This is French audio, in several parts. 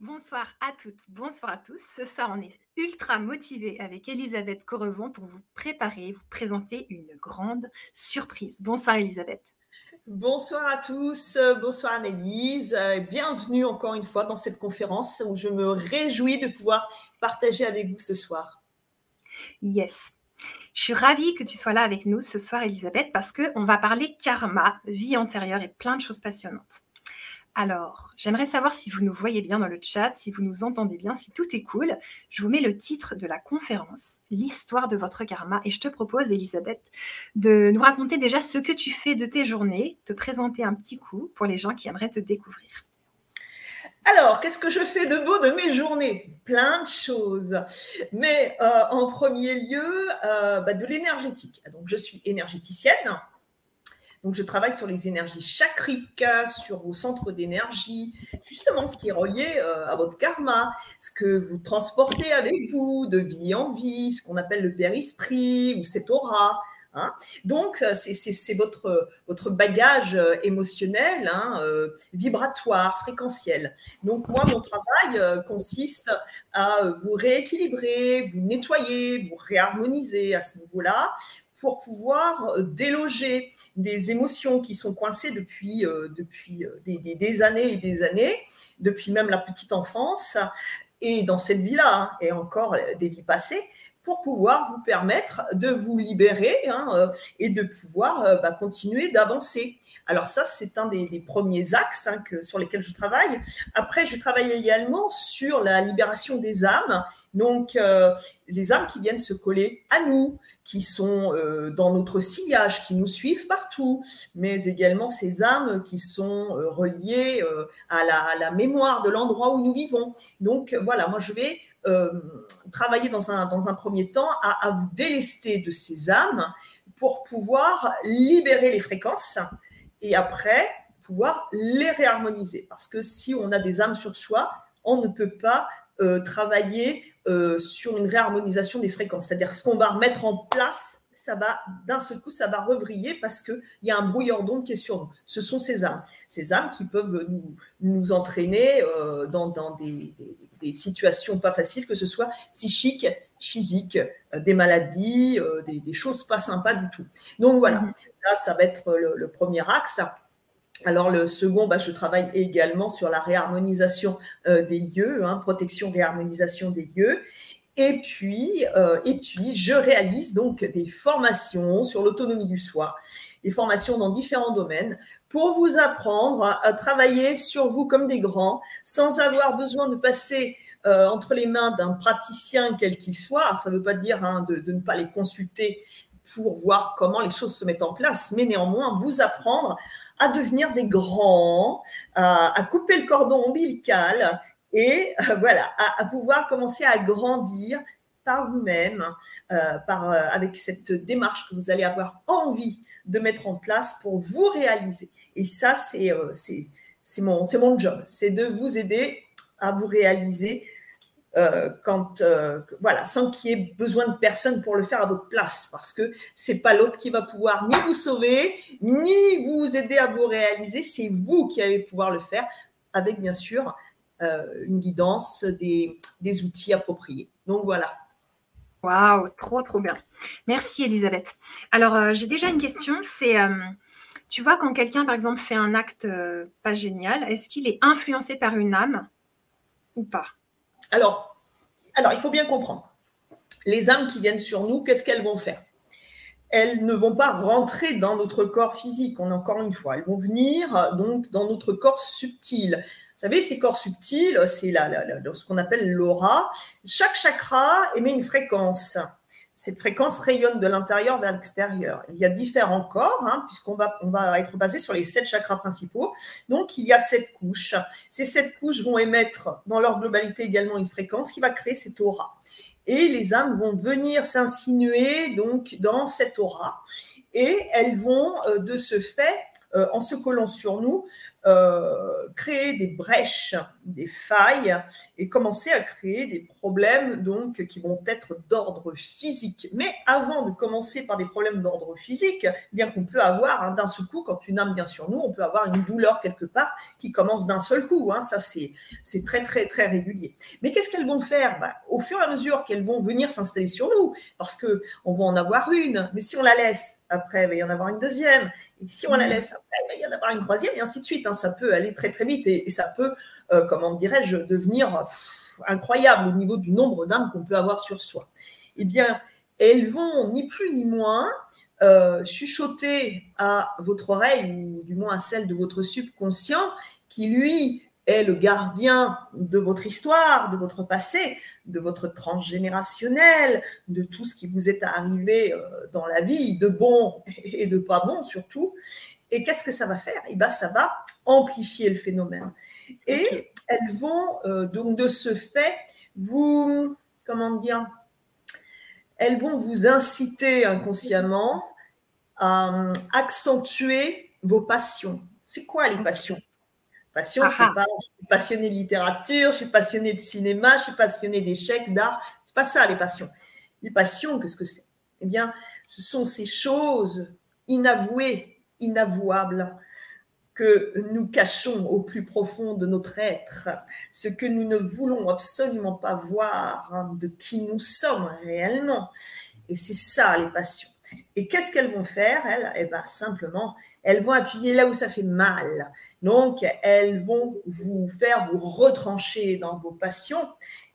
Bonsoir à toutes, bonsoir à tous. Ce soir, on est ultra motivé avec Elisabeth Correvon pour vous préparer, vous présenter une grande surprise. Bonsoir Elisabeth. Bonsoir à tous, bonsoir Annelise, bienvenue encore une fois dans cette conférence où je me réjouis de pouvoir partager avec vous ce soir. Yes. Je suis ravie que tu sois là avec nous ce soir, Elisabeth, parce qu'on va parler karma, vie antérieure et plein de choses passionnantes. Alors, j'aimerais savoir si vous nous voyez bien dans le chat, si vous nous entendez bien, si tout est cool. Je vous mets le titre de la conférence, l'histoire de votre karma, et je te propose, Elisabeth, de nous raconter déjà ce que tu fais de tes journées, te présenter un petit coup pour les gens qui aimeraient te découvrir. Alors, qu'est-ce que je fais de beau de mes journées? Plein de choses. Mais euh, en premier lieu, euh, bah, de l'énergétique. Donc, je suis énergéticienne. Donc, je travaille sur les énergies chakriques, sur vos centres d'énergie, justement ce qui est relié euh, à votre karma, ce que vous transportez avec vous de vie en vie, ce qu'on appelle le père-esprit ou cette aura. Hein. Donc, c'est votre, votre bagage euh, émotionnel, hein, euh, vibratoire, fréquentiel. Donc, moi, mon travail consiste à vous rééquilibrer, vous nettoyer, vous réharmoniser à ce niveau-là, pour pouvoir euh, déloger des émotions qui sont coincées depuis, euh, euh, des, années et des années, depuis même la petite enfance, et dans cette vie-là, hein, et encore des vies passées, pour pouvoir vous permettre de vous libérer hein, et de pouvoir bah, continuer d'avancer. Alors ça, c'est un des, premiers axes hein, sur lesquels je travaille. Après, je travaille également sur la libération des âmes. Donc, euh, les âmes qui viennent se coller à nous, qui sont euh, dans notre sillage, qui nous suivent partout, mais également ces âmes qui sont euh, reliées à la, mémoire de l'endroit où nous vivons. Donc, voilà, moi, je vais travailler dans un, dans un premier temps à, à vous délester de ces âmes pour pouvoir libérer les fréquences et après pouvoir les réharmoniser. Parce que si on a des âmes sur soi, on ne peut pas euh, travailler euh, sur une réharmonisation des fréquences. C'est-à-dire ce qu'on va remettre en place, ça va d'un seul coup, ça va revriller parce qu'il y a un brouilleur d'onde qui est sur nous. Ce sont ces âmes. Ces âmes qui peuvent nous, nous entraîner euh, dans, dans des, des, situations pas faciles, que ce soit psychiques, physiques, des maladies, des, des, choses pas sympas du tout. Donc voilà, mm-hmm. ça, ça va être le, le premier axe. Alors le second, bah, je travaille également sur la réharmonisation euh, des lieux, hein, protection, réharmonisation des lieux. Et puis, euh, et puis, je réalise donc des formations sur l'autonomie du soi, des formations dans différents domaines pour vous apprendre à, travailler sur vous comme des grands, sans avoir besoin de passer euh, entre les mains d'un praticien quel qu'il soit. Ça ne veut pas dire hein, de, de, ne pas les consulter pour voir comment les choses se mettent en place, mais néanmoins vous apprendre à devenir des grands, à, couper le cordon ombilical et euh, voilà, à, pouvoir commencer à grandir par vous-même, euh, euh, avec cette démarche que vous allez avoir envie de mettre en place pour vous réaliser. Et ça, c'est c'est mon, mon job, c'est de vous aider à vous réaliser quand voilà, sans qu'il y ait besoin de personne pour le faire à votre place, parce que c'est pas l'autre qui va pouvoir ni vous sauver, ni vous aider à vous réaliser, c'est vous qui allez pouvoir le faire, avec bien sûr une guidance, des, des outils appropriés. Donc voilà. Waouh, trop trop bien. Merci Elisabeth. Alors j'ai déjà une question, c'est tu vois quand quelqu'un par exemple fait un acte pas génial, est-ce qu'il est influencé par une âme ou pas? Alors, alors, il faut bien comprendre. Les âmes qui viennent sur nous, qu'est-ce qu'elles vont faire? Elles ne vont pas rentrer dans notre corps physique, on, encore une fois. Elles vont venir donc dans notre corps subtil. Vous savez, ces corps subtils, c'est ce qu'on appelle l'aura. Chaque chakra émet une fréquence cette fréquence rayonne de l'intérieur vers l'extérieur. Il y a différents corps, hein, puisqu'on va, on va être basé sur les sept chakras principaux. Donc, il y a sept couches. Ces sept couches vont émettre dans leur globalité également une fréquence qui va créer cette aura. Et les âmes vont venir s'insinuer donc dans cette aura. Et elles vont, euh, de ce fait, euh, en se collant sur nous, euh, créer des brèches des failles et commencer à créer des problèmes donc qui vont être d'ordre physique. Mais avant de commencer par des problèmes d'ordre physique, bien qu'on peut avoir hein, d'un seul coup, quand une âme vient sur nous, on peut avoir une douleur quelque part qui commence d'un seul coup. Hein. ça, c'est très, très, très régulier. Mais qu'est-ce qu'elles vont faire? Bah, Au fur et à mesure qu'elles vont venir s'installer sur nous, parce qu'on va en avoir une, mais si on la laisse, après, il va y en avoir une deuxième. Et si on la laisse après, il va y en avoir une troisième, et ainsi de suite. Hein. Ça peut aller très, très vite et, ça peut, euh, comment dirais-je, devenir incroyable au niveau du nombre d'âmes qu'on peut avoir sur soi. Eh bien, elles vont ni plus ni moins euh, chuchoter à votre oreille, ou du moins à celle de votre subconscient, qui lui est le gardien de votre histoire, de votre passé, de votre transgénérationnel, de tout ce qui vous est arrivé euh, dans la vie, de bon et de pas bon surtout. Et qu'est-ce que ça va faire? Eh bien, ça va amplifier le phénomène. Et elles vont euh, donc de ce fait vous, comment dire, elles vont vous inciter inconsciemment à euh, accentuer vos passions. C'est quoi les passions? Passion, c'est pas je suis passionné de littérature, je suis passionné de cinéma, je suis passionné d'échecs, d'art. C'est pas ça les passions. Les passions, qu'est-ce que c'est? Eh bien, ce sont ces choses inavouées, inavouables que nous cachons au plus profond de notre être, ce que nous ne voulons absolument pas voir hein, de qui nous sommes réellement. Et c'est ça les passions. Et qu'est-ce qu'elles vont faire, elles? Eh bien, simplement, elles vont appuyer là où ça fait mal. Donc, elles vont vous faire vous retrancher dans vos passions.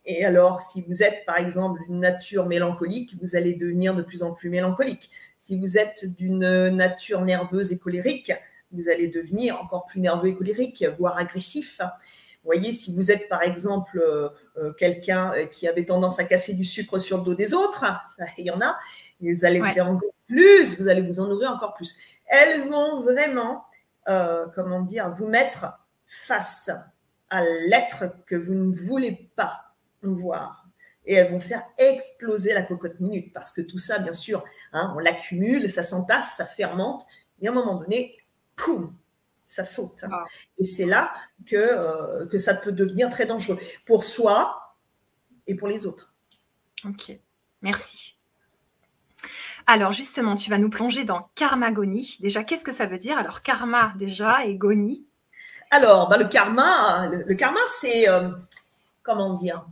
Et alors, si vous êtes, par exemple, d'une nature mélancolique, vous allez devenir de plus en plus mélancolique. Si vous êtes d'une nature nerveuse et colérique, vous allez devenir encore plus nerveux et colérique, voire agressif. Vous voyez, si vous êtes par exemple euh, euh, quelqu'un euh, qui avait tendance à casser du sucre sur le dos des autres, ça, il y en a, vous allez faire encore plus, vous allez vous en nourrir encore plus. Elles vont vraiment, comment dire, vous mettre face à l'être que vous ne voulez pas voir. Et elles vont faire exploser la cocotte minute parce que tout ça, bien sûr, hein, on l'accumule, ça s'entasse, ça fermente. Et à un moment donné, poum, ça saute. Ah. Et c'est là que, euh, que ça peut devenir très dangereux pour soi et pour les autres. Ok, merci. Alors justement, tu vas nous plonger dans karmagonie. Déjà, qu'est-ce que ça veut dire? Alors karma déjà et goni? Alors, bah, le karma, le, karma, c'est euh, comment dire?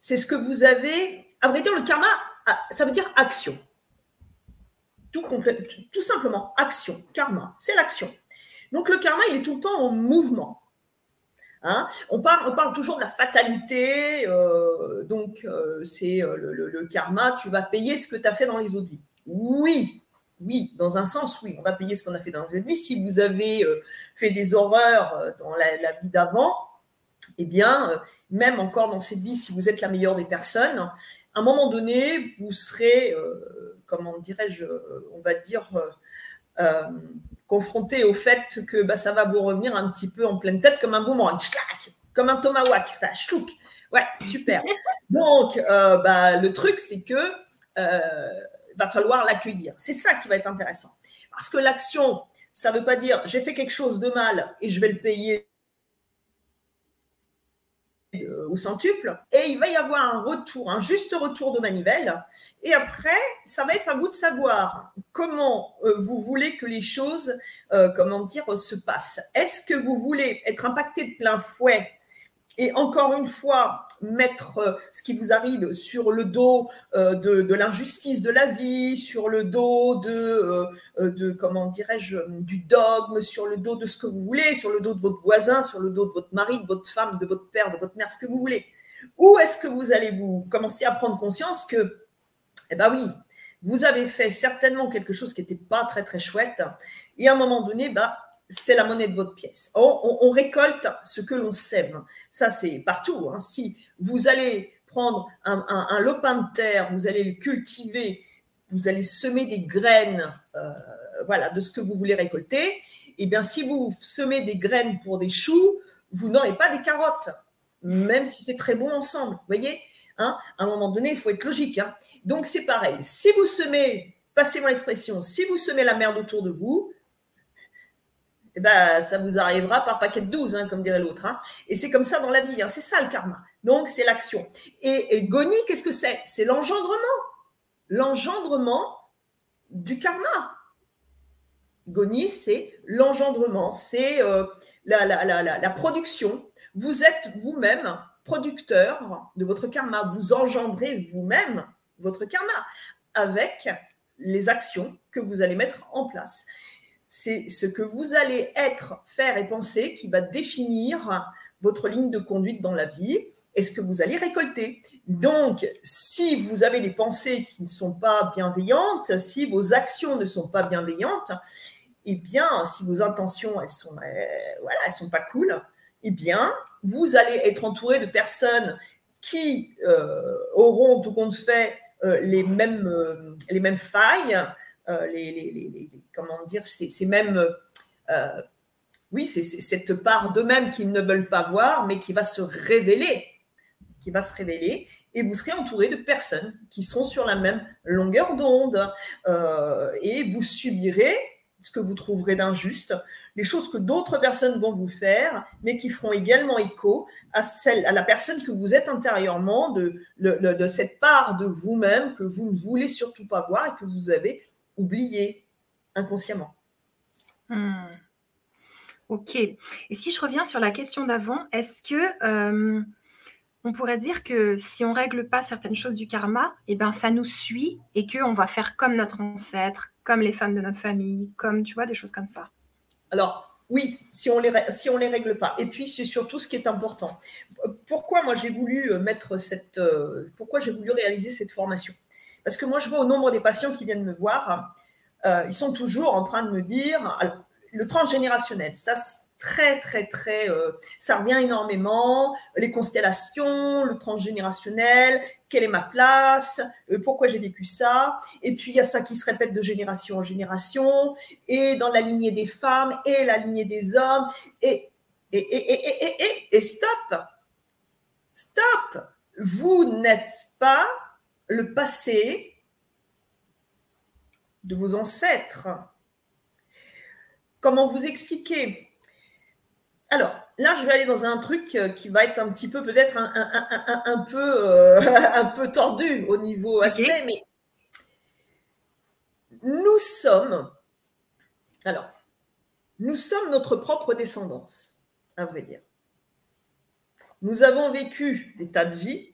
C'est ce que vous avez. À vrai dire, le karma, ça veut dire action. Tout, simplement, action, karma, c'est l'action. Donc le karma, il est tout le temps en mouvement. Hein? On, parle, toujours de la fatalité, euh, donc euh, c'est euh, le, karma, tu vas payer ce que tu as fait dans les autres vies. Oui, oui, dans un sens, oui, on va payer ce qu'on a fait dans les autres vies. Si vous avez fait des horreurs dans la vie d'avant, eh bien, même encore dans cette vie, si vous êtes la meilleure des personnes, à un moment donné, vous serez comment dirais-je, on va dire, euh, euh, confronté au fait que bah, ça va vous revenir un petit peu en pleine tête comme un boomerang, comme un tomahawk, ça chlouk. Ouais, super. Donc, euh, bah, le truc, c'est que va falloir l'accueillir. C'est ça qui va être intéressant. Parce que l'action, ça ne veut pas dire j'ai fait quelque chose de mal et je vais le payer euh, au centuple, et il va y avoir un retour, un juste retour de manivelle. Et après, ça va être à vous de savoir comment euh, vous voulez que les choses, euh, comment dire, se passent. Est-ce que vous voulez être impacté de plein fouet? Et encore une fois, mettre euh, ce qui vous arrive sur le dos euh, de, l'injustice de la vie, sur le dos de, euh, de comment dirais-je, du dogme, sur le dos de ce que vous voulez, sur le dos de votre voisin, sur le dos de votre mari, de votre femme, de votre père, de votre mère, ce que vous voulez. Ou est-ce que vous allez vous commencer à prendre conscience que, eh ben oui, vous avez fait certainement quelque chose qui n'était pas très très chouette, et à un moment donné, bah, c'est la monnaie de votre pièce. On, récolte ce que l'on sème. Ça, c'est partout. Hein. Si vous allez prendre un, lopin de terre, vous allez le cultiver, vous allez semer des graines euh, voilà, de ce que vous voulez récolter, et eh bien si vous semez des graines pour des choux, vous n'aurez pas des carottes, même si c'est très bon ensemble. Vous voyez hein À un moment donné, il faut être logique. Hein. Donc c'est pareil. Si vous semez, passez-moi l'expression, si vous semez la merde autour de vous, eh ben, ça vous arrivera par paquet de 12, hein, comme dirait l'autre. Hein. Et c'est comme ça dans la vie, hein. c'est ça le karma. Donc, c'est l'action. Et, Goni, qu'est-ce que c'est? C'est l'engendrement. L'engendrement du karma. Goni, c'est l'engendrement, c'est euh, la, la, production. Vous êtes vous-même producteur de votre karma. Vous engendrez vous-même votre karma avec les actions que vous allez mettre en place. C'est ce que vous allez être, faire et penser qui va définir votre ligne de conduite dans la vie et ce que vous allez récolter. Donc, si vous avez des pensées qui ne sont pas bienveillantes, si vos actions ne sont pas bienveillantes, eh bien, si vos intentions, elles sont, euh, sont pas cool, eh bien, vous allez être entouré de personnes qui euh, auront tout compte fait euh, les, les mêmes failles, les, les, comment dire, ces, ces mêmes, oui, c'est cette part d'eux-mêmes qu'ils ne veulent pas voir, mais qui va se révéler, qui va se révéler, et vous serez entouré de personnes qui sont sur la même longueur d'onde, et vous subirez ce que vous trouverez d'injuste, les choses que d'autres personnes vont vous faire, mais qui feront également écho à, celle, à la personne que vous êtes intérieurement, de, cette part de vous-même que vous ne voulez surtout pas voir et que vous avez oublié inconsciemment. Hmm. Ok. Et si je reviens sur la question d'avant, est-ce que euh, on pourrait dire que si on règle pas certaines choses du karma, eh ben ça nous suit et qu'on va faire comme notre ancêtre, comme les femmes de notre famille, comme tu vois des choses comme ça? Alors oui, si on les si on les règle pas. Et puis c'est surtout ce qui est important. Pourquoi moi j'ai voulu euh, mettre cette euh, pourquoi j'ai voulu réaliser cette formation? Parce que moi je vois au nombre des patients qui viennent me voir, euh, ils sont toujours en train de me dire le transgénérationnel, ça très, très, très, euh, ça revient énormément. Les constellations, le transgénérationnel, quelle est ma place, euh, pourquoi j'ai vécu ça. Et puis, il y a ça qui se répète de génération en génération, et dans la lignée des femmes, et la lignée des hommes, et, et, et, et, et, et, et stop, stop. Vous n'êtes pas le passé de vos ancêtres. Comment vous expliquer? Alors, là, je vais aller dans un truc euh, qui va être un petit peu, peut-être un, peu, euh, un peu tordu au niveau aspect, mais nous sommes, alors, nous sommes notre propre descendance, à vrai dire. Nous avons vécu des tas de vies.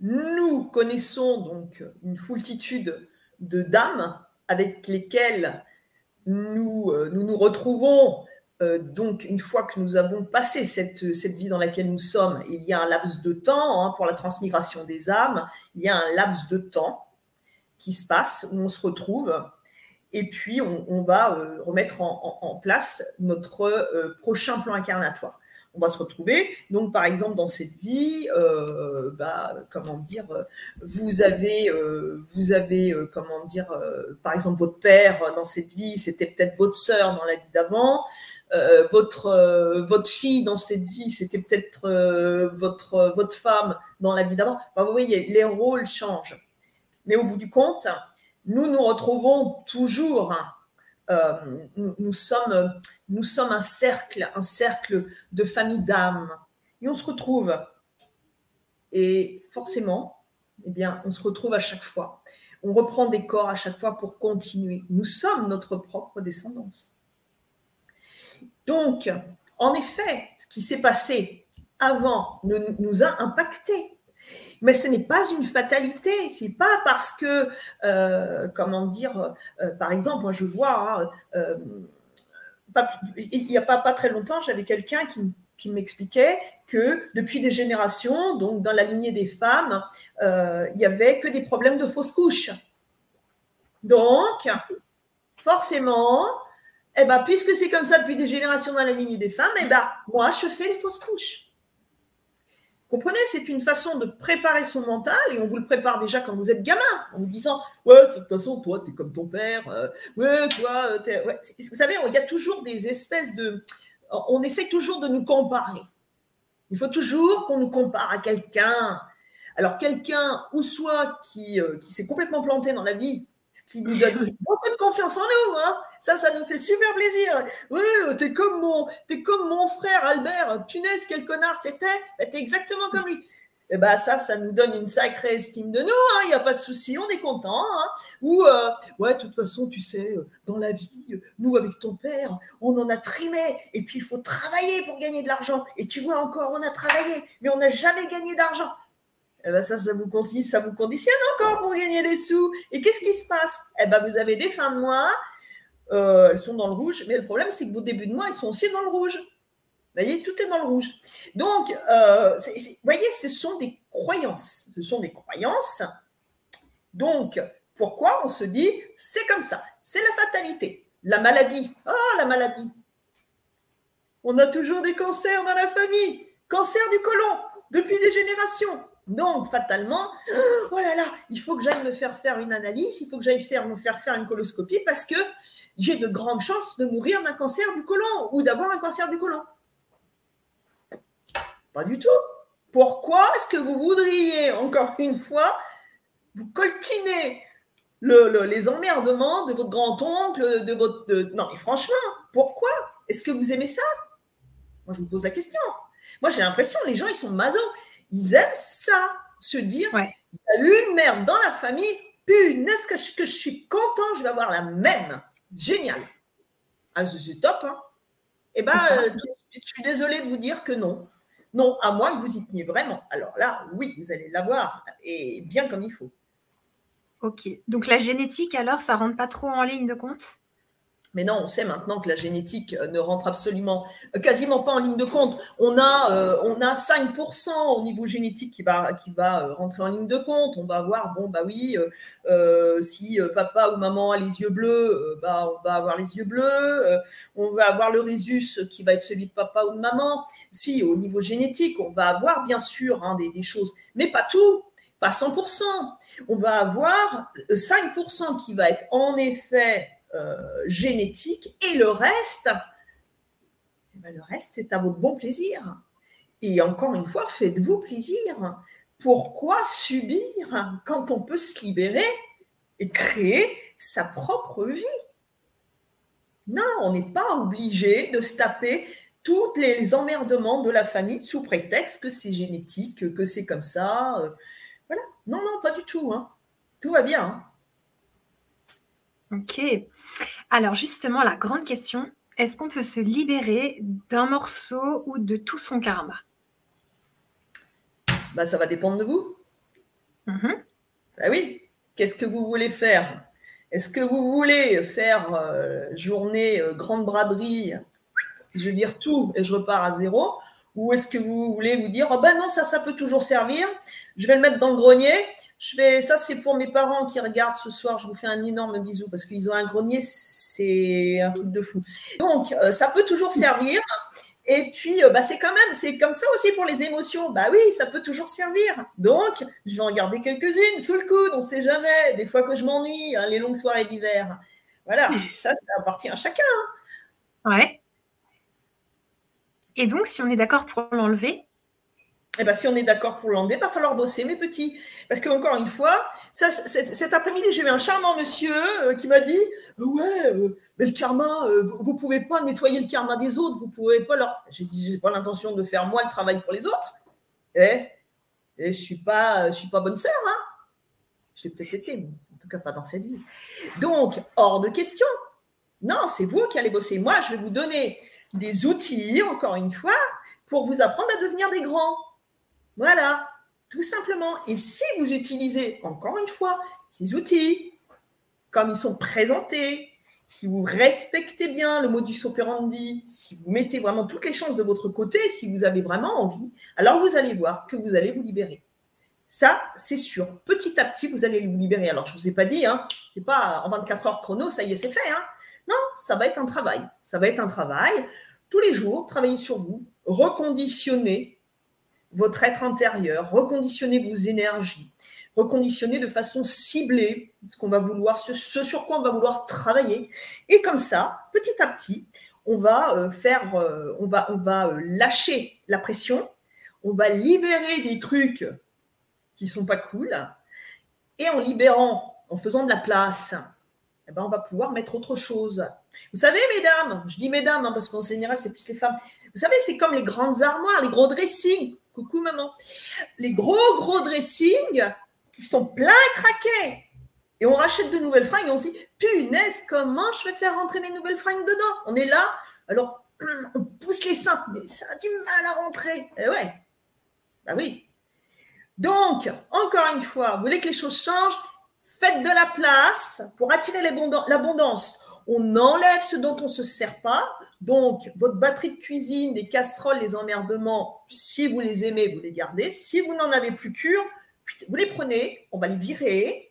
Nous connaissons donc une foultitude de dames avec lesquelles nous, euh, nous retrouvons euh, donc une fois que nous avons passé cette, vie dans laquelle nous sommes, il y a un laps de temps hein, pour la transmigration des âmes, il y a un laps de temps qui se passe où on se retrouve et puis on, va euh, remettre en, place notre prochain plan incarnatoire on va se retrouver. Donc, par exemple, dans cette vie, euh, bah, comment dire, vous avez, euh, vous avez, euh, comment dire, par exemple, votre père dans cette vie, c'était peut-être votre sœur dans la vie d'avant. votre votre fille dans cette vie, c'était peut-être votre votre femme dans la vie d'avant. vous voyez, les rôles changent. Mais au bout du compte, nous nous retrouvons toujours. Hein, nous, sommes nous sommes un cercle, un cercle de famille d'âmes. Et on se retrouve. Et forcément, eh bien, on se retrouve à chaque fois. On reprend des corps à chaque fois pour continuer. Nous sommes notre propre descendance. Donc, en effet, ce qui s'est passé avant nous, a impacté. Mais ce n'est pas une fatalité. C'est pas parce que, euh, comment dire, euh, par exemple, moi je vois, hein, euh, il n'y a pas, très longtemps, j'avais quelqu'un qui, m'expliquait que depuis des générations, donc dans la lignée des femmes, euh, il n'y avait que des problèmes de fausses couches. Donc, forcément, eh ben, puisque c'est comme ça depuis des générations dans la lignée des femmes, eh ben, moi, je fais des fausses couches. Comprenez, c'est une façon de préparer son mental et on vous le prépare déjà quand vous êtes gamin en vous disant Ouais, de toute façon, toi, tu es comme ton père. Euh, ouais, toi, euh, es... Vous savez, il y a toujours des espèces de. On essaie toujours de nous comparer. Il faut toujours qu'on nous compare à quelqu'un. Alors, quelqu'un, ou soit qui, euh, qui s'est complètement planté dans la vie, ce qui nous donne beaucoup de confiance en nous. Hein. Ça, ça nous fait super plaisir. Oui, t'es comme mon, es comme mon frère Albert. Punaise, quel connard c'était. Ben, t'es exactement comme lui. Et eh ben ça, ça nous donne une sacrée estime de nous. Hein. Il n'y a pas de souci, on est content. Hein. Ou euh, ouais, de toute façon, tu sais, euh, dans la vie, nous avec ton père, on en a trimé. Et puis il faut travailler pour gagner de l'argent. Et tu vois encore, on a travaillé, mais on n'a jamais gagné d'argent. Eh ben ça, ça vous, ça vous conditionne encore pour gagner des sous. Et qu'est-ce qui se passe? Eh ben vous avez des fins de mois, euh, elles sont dans le rouge, mais le problème, c'est que vos débuts de mois, ils sont aussi dans le rouge. Vous voyez, tout est dans le rouge. Donc, euh, vous voyez, ce sont des croyances. Ce sont des croyances. Donc, pourquoi on se dit, c'est comme ça, c'est la fatalité, la maladie. Oh, la maladie. On a toujours des cancers dans la famille. Cancer du côlon, depuis des générations. Donc, fatalement, oh il faut que j'aille me faire faire une analyse, il faut que j'aille me faire faire une coloscopie parce que j'ai de grandes chances de mourir d'un cancer du côlon ou d'avoir un cancer du côlon. Pas du tout. Pourquoi est-ce que vous voudriez, encore une fois, vous coltiner les emmerdements de votre grand-oncle, de votre... Non, mais franchement, pourquoi Est-ce que vous aimez ça? Moi, je vous pose la question. Moi, j'ai l'impression, les gens, ils sont masos ils aiment ça, se dire, il y a une merde dans la famille, punaise que je, que je suis content, je vais avoir la même. Génial. Ah, c'est top, hein Eh bien, euh, je suis désolée de vous dire que non. Non, à moins que vous y teniez vraiment. Alors là, oui, vous allez l'avoir, et bien comme il faut. Ok. Donc la génétique, alors, ça rentre pas trop en ligne de compte? Mais non, on sait maintenant que la génétique euh, ne rentre absolument, euh, quasiment pas en ligne de compte. On a, euh, on a 5% au niveau génétique qui va, qui va rentrer en ligne de compte. On va voir, bon, bah oui, si papa ou maman a les yeux bleus, bah, on va avoir les yeux bleus. on va avoir le rhésus qui va être celui de papa ou de maman. Si, au niveau génétique, on va avoir bien sûr hein, des, des choses, mais pas tout pas 100%. On va avoir 5% qui va être en effet génétique et le reste, eh ben, le reste, c'est à votre bon plaisir. Et encore une fois, faites-vous plaisir. Pourquoi subir quand on peut se libérer et créer sa propre vie? Non, on n'est pas obligé de se taper tous les emmerdements de la famille sous prétexte que c'est génétique, que c'est comme ça. Euh, voilà. Non, non, pas du tout. Hein. Tout va bien. Hein. Ok. Alors justement, la grande question, est-ce qu'on peut se libérer d'un morceau ou de tout son karma? Bah, Ça va dépendre de vous. Mm-hmm. Bah oui, qu'est-ce que vous voulez faire? Est-ce que vous voulez faire euh, journée euh, grande braderie, je veux dire tout et je repars à zéro? Ou est-ce que vous voulez vous dire, oh ben non, ça, ça peut toujours servir, je vais le mettre dans le grenier je fais ça, c'est pour mes parents qui regardent ce soir. Je vous fais un énorme bisou parce qu'ils ont un grenier, c'est un truc de fou. Donc, euh, ça peut toujours servir. Et puis, euh, bah, c'est quand même, c'est comme ça aussi pour les émotions. Bah oui, ça peut toujours servir. Donc, je vais en garder quelques-unes sous le coude, on ne sait jamais. Des fois que je m'ennuie, hein, les longues soirées d'hiver. Voilà, ça, ça appartient à chacun. Hein. Ouais. Et donc, si on est d'accord pour l'enlever, eh ben, si on est d'accord pour l'enlever, il va falloir bosser, mes petits. Parce qu'encore une fois, cet après-midi, j'ai eu un charmant monsieur euh, qui m'a dit Ouais, euh, mais le karma, euh, vous ne pouvez pas nettoyer le karma des autres, vous ne pouvez pas leur. J'ai dit pas l'intention de faire moi le travail pour les autres. Et, eh, et je ne suis, pas, je suis pas bonne sœur. Hein. Je l'ai peut-être été, mais en tout cas pas dans cette vie. Donc, hors de question. Non, c'est vous qui allez bosser. Moi, je vais vous donner des outils, encore une fois, pour vous apprendre à devenir des grands. Voilà, tout simplement. Et si vous utilisez, encore une fois, ces outils, comme ils sont présentés, si vous respectez bien le modus operandi, si vous mettez vraiment toutes les chances de votre côté, si vous avez vraiment envie, alors vous allez voir que vous allez vous libérer. Ça, c'est sûr. Petit à petit, vous allez vous libérer. Alors, je ne vous ai pas dit, hein, c'est pas en 24 heures chrono, ça y est, c'est fait. Hein. Non, ça va être un travail. Ça va être un travail. Tous les jours, travailler sur vous, reconditionner votre être intérieur, reconditionner vos énergies, reconditionner de façon ciblée ce qu'on va vouloir, ce, sur quoi on va vouloir travailler. Et comme ça, petit à petit, on va euh, faire, euh, on va, euh, lâcher la pression, on va libérer des trucs qui sont pas cool, et en libérant en faisant de la place, eh ben, on va pouvoir mettre autre chose. Vous savez, mesdames, je dis mesdames, hein, parce qu'en général, c'est plus les femmes. Vous savez, c'est comme les grandes armoires, les gros dressings. Coucou, maman. Les gros, gros dressings qui sont pleins craqués. Et on rachète de nouvelles fringues et on se dit, punaise, comment je vais faire rentrer mes nouvelles fringues dedans? On est là, alors on pousse les seins, mais ça a du mal à rentrer. Eh ouais, bah oui. Donc, encore une fois, vous voulez que les choses changent? Faites de la place pour attirer l'abondance. On enlève ce dont on ne se sert pas. Donc, votre batterie de cuisine, les casseroles, les emmerdements, si vous les aimez, vous les gardez. Si vous n'en avez plus cure, vous les prenez, on va les virer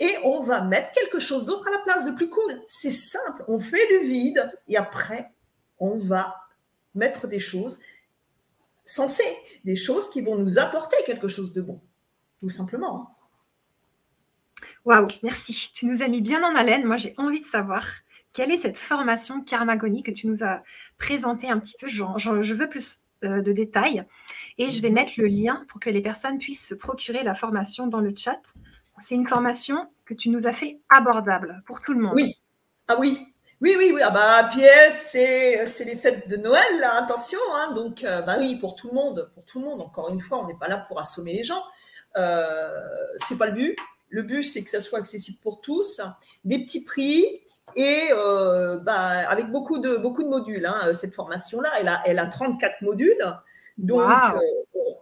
et on va mettre quelque chose d'autre à la place de plus cool. C'est simple, on fait du vide et après, on va mettre des choses sensées, des choses qui vont nous apporter quelque chose de bon, tout simplement. Waouh, merci. Tu nous as mis bien en haleine. Moi, j'ai envie de savoir quelle est cette formation Karmagonie que tu nous as présentée un petit peu. je veux plus euh, de détails. Et je vais mhm. mettre le lien pour que les personnes puissent se procurer la formation dans le chat. C'est une formation que tu nous as fait abordable pour tout le monde. Oui. Ah oui. Oui, oui, oui. Ah bah, pièce, c'est, c'est les fêtes de Noël, attention. Hein. donc, euh, bah oui, pour tout le monde. Pour tout le monde. Encore une fois, on n'est pas là pour assommer les gens. Euh, c'est pas le but. Le but, c'est que ça soit accessible pour tous, des petits prix et euh, bah, avec beaucoup de, beaucoup de modules. Hein, cette formation-là, elle a, elle a 34 modules. Donc, euh,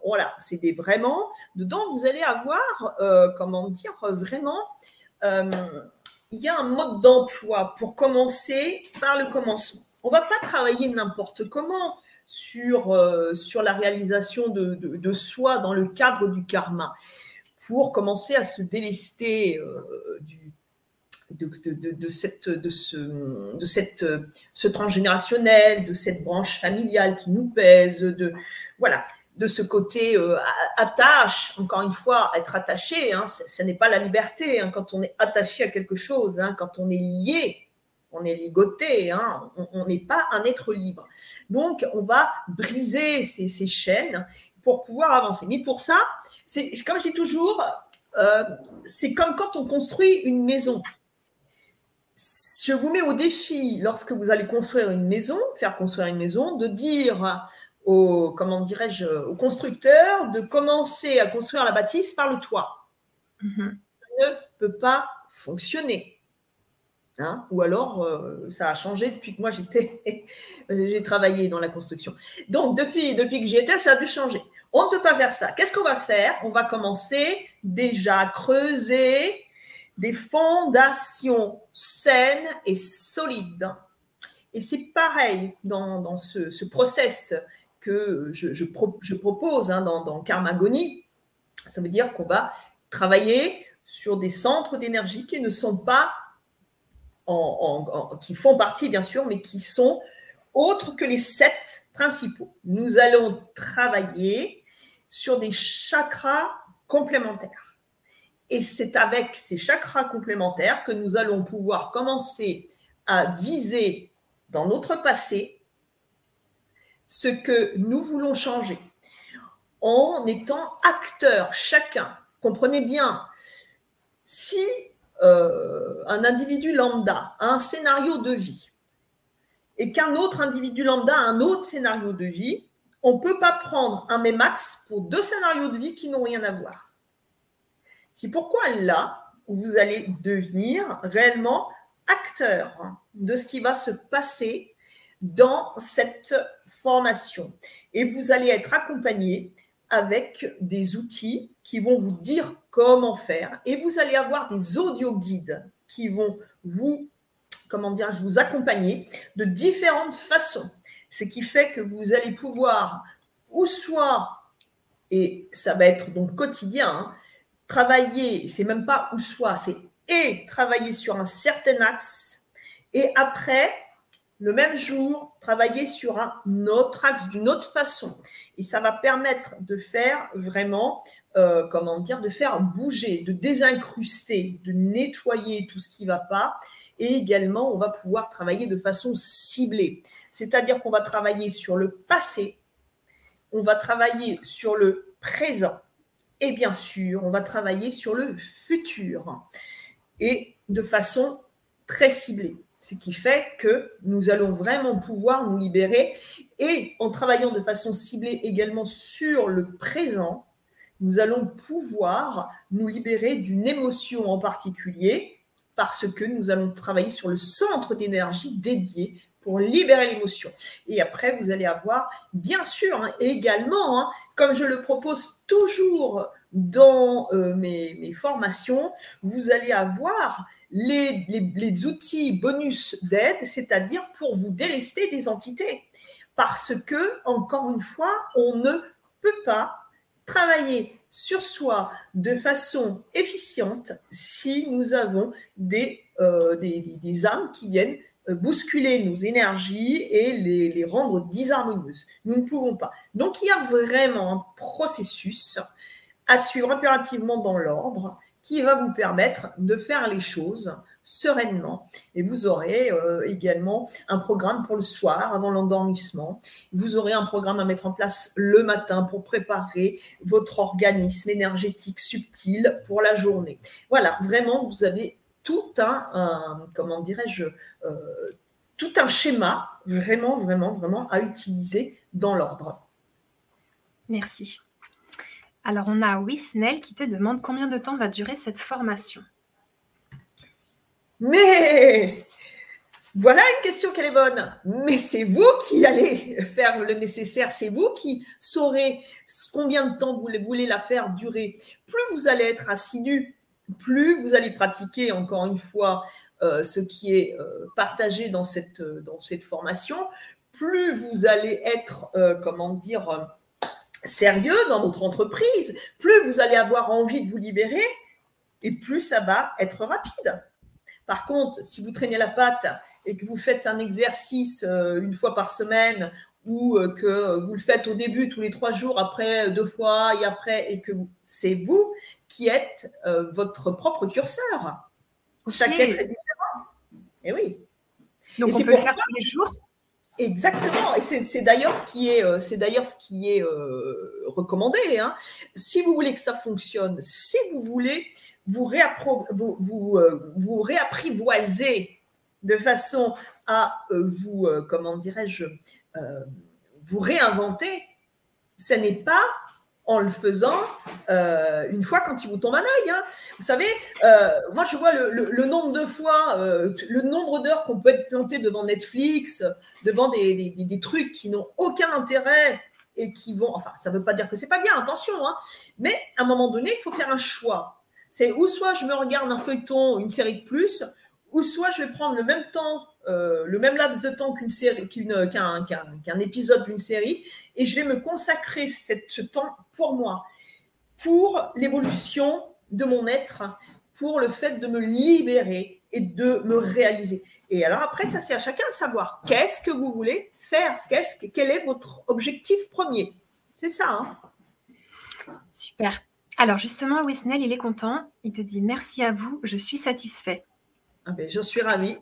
voilà, c'est des vraiment. Dedans, vous allez avoir, euh, comment dire, vraiment, il y a un mode d'emploi pour commencer par le commencement. On ne va pas travailler n'importe comment sur, sur la réalisation de, de, soi dans le cadre du karma pour commencer à se délester euh, du, de, cette, de, ce, de cette, ce transgénérationnel, de cette branche familiale qui nous pèse, de, voilà, de ce côté euh, attache, encore une fois, être attaché, hein, ce n'est pas la liberté hein, quand on est attaché à quelque chose, hein, quand on est lié, on est ligoté, hein, on n'est pas un être libre. Donc, on va briser ces, ces chaînes pour pouvoir avancer. Mais pour ça, comme je dis toujours, euh, c'est comme quand on construit une maison. Je vous mets au défi, lorsque vous allez construire une maison, faire construire une maison, de dire au, comment dirais-je, au constructeur de commencer à construire la bâtisse par le toit. Mm-hmm. Ça ne peut pas fonctionner. Hein Ou alors, euh, ça a changé depuis que moi j'étais, j'ai travaillé dans la construction. Donc, depuis, depuis que j'y étais, ça a dû changer. On ne peut pas faire ça. Qu'est-ce qu'on va faire? On va commencer déjà à creuser des fondations saines et solides. Et c'est pareil dans, ce, process que je, propose hein, dans, dans. Ça veut dire qu'on va travailler sur des centres d'énergie qui ne sont pas qui font partie bien sûr, mais qui sont autres que les sept principaux. Nous allons travailler sur des chakras complémentaires. Et c'est avec ces chakras complémentaires que nous allons pouvoir commencer à viser dans notre passé ce que nous voulons changer en étant acteurs chacun. Comprenez bien, si euh, un individu lambda a un scénario de vie et qu'un autre individu lambda a un autre scénario de vie, on ne peut pas prendre un même axe pour deux scénarios de vie qui n'ont rien à voir. C'est pourquoi là, vous allez devenir réellement acteur de ce qui va se passer dans cette formation. Et vous allez être accompagné avec des outils qui vont vous dire comment faire. Et vous allez avoir des audio guides qui vont vous, comment dire, vous accompagner de différentes façons. Ce qui fait que vous allez pouvoir, ou soit, et ça va être donc quotidien, hein, travailler, c'est même pas ou soit, c'est et travailler sur un certain axe, et après, le même jour, travailler sur un autre axe d'une autre façon. Et ça va permettre de faire vraiment, euh, comment dire, de faire bouger, de désincruster, de nettoyer tout ce qui ne va pas. Et également, on va pouvoir travailler de façon ciblée. C'est-à-dire qu'on va travailler sur le passé, on va travailler sur le présent et bien sûr, on va travailler sur le futur. et de façon très ciblée. Ce qui fait que nous allons vraiment pouvoir nous libérer et en travaillant de façon ciblée également sur le présent, nous allons pouvoir nous libérer d'une émotion en particulier parce que nous allons travailler sur le centre d'énergie dédié pour libérer l'émotion. Et après, vous allez avoir, bien sûr, hein, également, hein, comme je le propose toujours dans euh, mes, formations, vous allez avoir les, outils bonus d'aide, c'est-à-dire pour vous délester des entités. Parce que, encore une fois, on ne peut pas travailler sur soi de façon efficiente si nous avons des, euh, des, âmes qui viennent bousculer nos énergies et les, les, rendre disharmonieuses. Nous ne pouvons pas. Donc il y a vraiment un processus à suivre impérativement dans l'ordre qui va vous permettre de faire les choses sereinement. Et vous aurez euh, également un programme pour le soir, avant l'endormissement. Vous aurez un programme à mettre en place le matin pour préparer votre organisme énergétique subtil pour la journée. Voilà, vraiment, vous avez tout un, comment dirais-je, euh, tout un schéma vraiment, vraiment, vraiment à utiliser dans l'ordre. Merci. Alors, on a Wisnel qui te demande combien de temps va durer cette formation. Mais voilà une question qu'elle est bonne. Mais c'est vous qui allez faire le nécessaire. C'est vous qui saurez combien de temps vous voulez la faire durer. Plus vous allez être assidu, plus vous allez pratiquer, encore une fois, euh, ce qui est euh, partagé dans cette, dans cette formation, plus vous allez être, euh, comment dire, sérieux dans votre entreprise, plus vous allez avoir envie de vous libérer, et plus ça va être rapide. Par contre, si vous traînez la patte et que vous faites un exercice euh, une fois par semaine ou euh, que vous le faites au début tous les trois jours, après deux fois et après, et que c'est vous qui êtes euh, votre propre curseur. Chaque être est différent. Et oui. Donc on peut le faire tous les jours? Exactement, et c'est d'ailleurs ce qui est, c'est d'ailleurs ce qui est recommandé. Hein. Si vous voulez que ça fonctionne, si vous voulez vous, vous, euh, vous, réapprivoisez de façon à euh, vous, euh, comment dirais-je, vous réinventer, ce n'est pas en le faisant une fois quand il vous tombe un œil. Hein. Vous savez, moi je vois le, nombre de fois, le nombre d'heures qu'on peut être planté devant Netflix, devant des, des, trucs qui n'ont aucun intérêt et qui vont, enfin ça ne veut pas dire que c'est pas bien, attention, hein, mais à un moment donné, il faut faire un choix. C'est ou soit je me regarde un feuilleton, une série de plus, ou soit je vais prendre le même temps, euh, le même laps de temps qu'une série, qu'un, épisode d'une série, et je vais me consacrer ce temps pour moi, pour l'évolution de mon être, pour le fait de me libérer et de me réaliser. Et alors après, ça c'est à chacun de savoir qu'est-ce que vous voulez faire, qu'est-ce quel est votre objectif premier. C'est ça. Hein Super. Alors justement, Wisnel, il est content. Il te dit merci à vous, je suis satisfait. Ah ben, je suis ravie.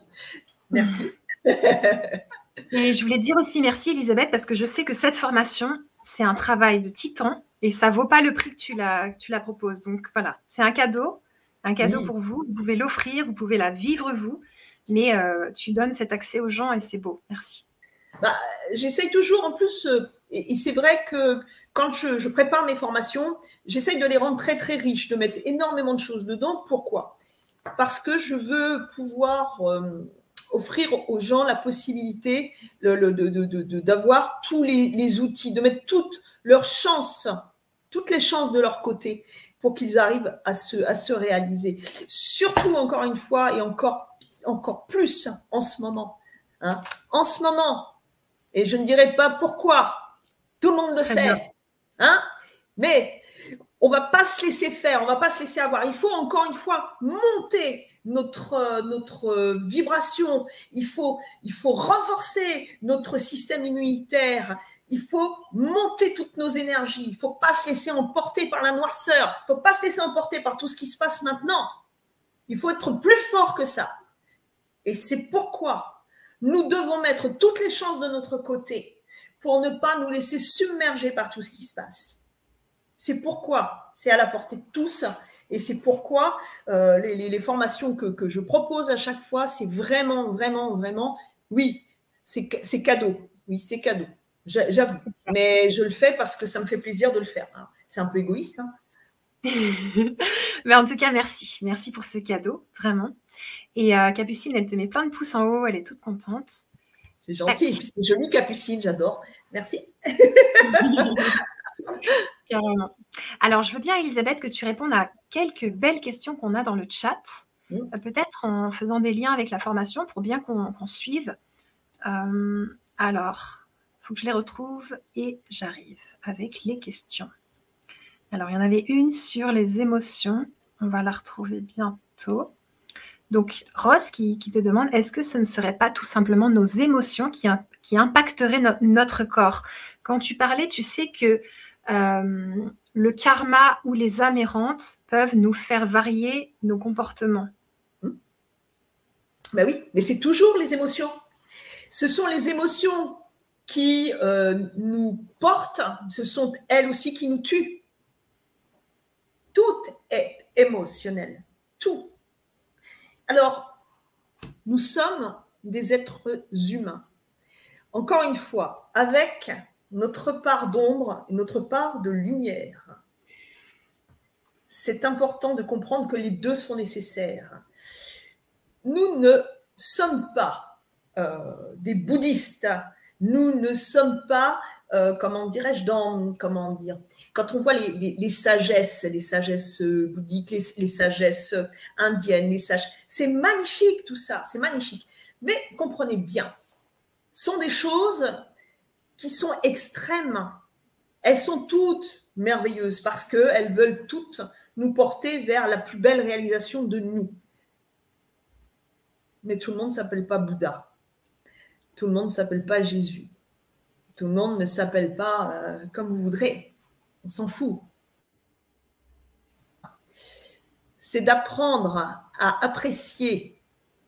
Merci. et je voulais dire aussi merci, Elisabeth, parce que je sais que cette formation, c'est un travail de titan et ça vaut pas le prix que tu la, tu la proposes. Donc voilà, c'est un cadeau, un cadeau pour vous. Vous pouvez l'offrir, vous pouvez la vivre vous, mais euh, tu donnes cet accès aux gens et c'est beau. Merci. Bah, J'essaye toujours, en plus, euh, et c'est vrai que quand je, prépare mes formations, j'essaye de les rendre très très riches, de mettre énormément de choses dedans. Pourquoi? Parce que je veux pouvoir euh, offrir aux gens la possibilité d'avoir tous les, outils, de mettre toutes leurs chances, toutes les chances de leur côté pour qu'ils arrivent à se, à se réaliser. Surtout, encore une fois, et encore, encore plus en ce moment. Hein. En ce moment, et je ne dirai pas pourquoi, tout le monde le sait. Hein Mais on va pas se laisser faire, on va pas se laisser avoir. Il faut encore une fois monter notre, notre vibration, il faut, il faut renforcer notre système immunitaire, il faut monter toutes nos énergies, il faut pas se laisser emporter par la noirceur, il faut pas se laisser emporter par tout ce qui se passe maintenant. Il faut être plus fort que ça. Et c'est pourquoi nous devons mettre toutes les chances de notre côté pour ne pas nous laisser submerger par tout ce qui se passe. C'est pourquoi c'est à la portée de tous Et c'est pourquoi euh, les, formations que, que, je propose à chaque fois, c'est vraiment, vraiment, vraiment, oui, c'est cadeau. Oui, c'est cadeau. J'avoue. Mais je le fais parce que ça me fait plaisir de le faire. C'est un peu égoïste. Hein. Mais en tout cas, merci. Merci pour ce cadeau, vraiment. Et euh, Capucine, elle te met plein de pouces en haut. Elle est toute contente. C'est gentil. C'est joli, Capucine. J'adore. Merci. Alors, je veux bien, Elisabeth, que tu répondes à quelques belles questions qu'on a dans le chat. Mmh. Euh, peut-être en faisant des liens avec la formation pour bien qu'on suive. Euh, alors, il faut que je les retrouve et j'arrive avec les questions. Alors, il y en avait une sur les émotions. On va la retrouver bientôt. Donc, Ross qui, te demande, est-ce que ce ne serait pas tout simplement nos émotions qui, qui impacteraient notre corps? Quand tu parlais, tu sais que euh, le karma ou les âmes peuvent nous faire varier nos comportements. Ben oui, mais c'est toujours les émotions. Ce sont les émotions qui euh, nous portent, ce sont elles aussi qui nous tuent. Tout est émotionnel, tout. Alors, nous sommes des êtres humains. Encore une fois, avec notre part d'ombre et notre part de lumière. C'est important de comprendre que les deux sont nécessaires. Nous ne sommes pas euh, des bouddhistes, nous ne sommes pas, euh, comment dirais-je, dans, comment dire, quand on voit les, sagesses, les sagesses bouddhiques, les, les sagesses indiennes, les sages, c'est magnifique tout ça, c'est magnifique. Mais comprenez bien, sont des choses qui sont extrêmes. Elles sont toutes merveilleuses parce qu'elles veulent toutes nous porter vers la plus belle réalisation de nous. Mais tout le monde ne s'appelle pas Bouddha. Tout le monde ne s'appelle pas Jésus. Tout le monde ne s'appelle pas euh, comme vous voudrez. On s'en fout. C'est d'apprendre à apprécier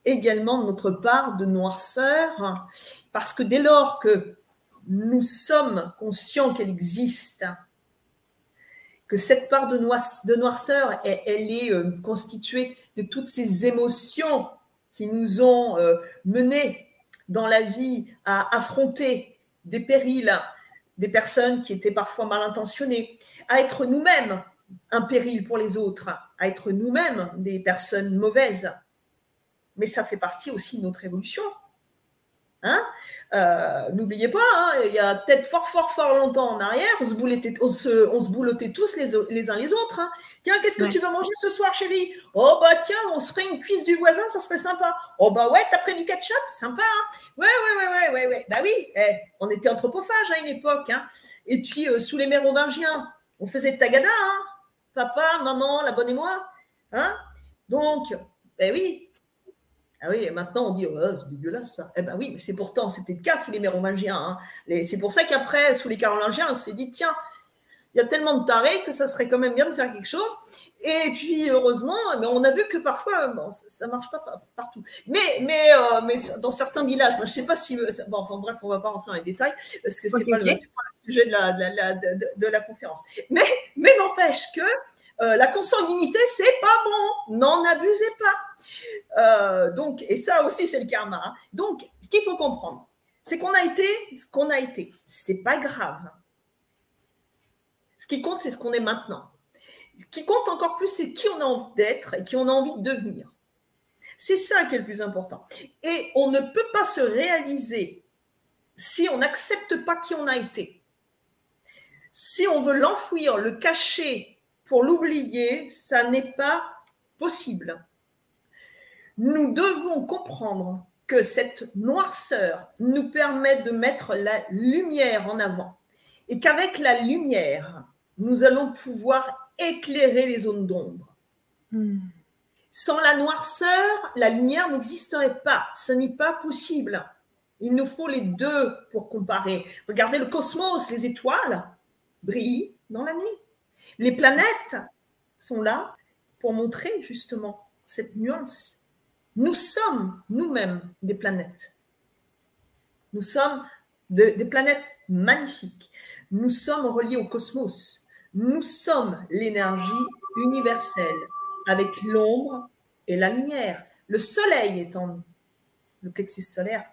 également notre part de noirceur, parce que dès lors que nous sommes conscients qu'elle existe, que cette part de, noirceur, elle, est euh, constituée de toutes ces émotions qui nous ont euh, menés dans la vie à affronter des périls, des personnes qui étaient parfois mal intentionnées, à être nous-mêmes un péril pour les autres, à être nous-mêmes des personnes mauvaises. Mais ça fait partie aussi de notre évolution. Hein? Euh, N'oubliez pas, hein, il y a peut-être fort, fort, fort longtemps en arrière, on se, boulottait, on se, on se boulottait tous les, les, uns les autres. Hein. Tiens, qu'est-ce que tu vas manger ce soir, chérie? Oh, bah tiens, on se ferait une cuisse du voisin, ça serait sympa. Oh, bah ouais, t'as pris du ketchup? Sympa, Ouais, ouais, ouais, ouais, ouais, ouais. Bah oui, eh, on était anthropophages à une époque. Et puis, euh, sous les mérovingiens, on faisait de tagada, Papa, maman, la bonne et moi. Donc, ben oui, ah oui, maintenant on dit, oh, c'est dégueulasse ça. Eh ben oui, mais c'est pourtant, c'était le cas sous les Mérovingiens. Hein. C'est pour ça qu'après, sous les Carolingiens, on s'est dit, tiens, il y a tellement de tarés que ça serait quand même bien de faire quelque chose. Et puis, heureusement, mais on a vu que parfois, bon, ça ne marche pas partout. Mais, mais, euh, mais dans certains villages, je ne sais pas si. Bon, enfin, bref, on ne va pas rentrer dans les détails parce que ce n'est pas, le sujet de la, de, de la conférence. Mais, mais n'empêche que euh, la consanguinité, c'est pas bon. N'en abusez pas. Euh, donc, et ça aussi, c'est le karma. Hein. Donc, ce qu'il faut comprendre, c'est qu'on a été ce qu'on a été. C'est pas grave. Ce qui compte, c'est ce qu'on est maintenant. Ce qui compte encore plus, c'est qui on a envie d'être et qui on a envie de devenir. C'est ça qui est le plus important. Et on ne peut pas se réaliser si on n'accepte pas qui on a été. Si on veut l'enfouir, le cacher pour l'oublier, ça n'est pas possible. Nous devons comprendre que cette noirceur nous permet de mettre la lumière en avant et qu'avec la lumière, nous allons pouvoir éclairer les zones d'ombre. Hmm. Sans la noirceur, la lumière n'existerait pas. Ce n'est pas possible. Il nous faut les deux pour comparer. Regardez le cosmos, les étoiles brillent dans la nuit. Les planètes sont là pour montrer justement cette nuance. Nous sommes nous-mêmes des planètes. Nous sommes des planètes magnifiques. Nous sommes reliés au cosmos. Nous sommes l'énergie universel avec l'ombre et la lumière. Le soleil est en nous. Le plexus solaire,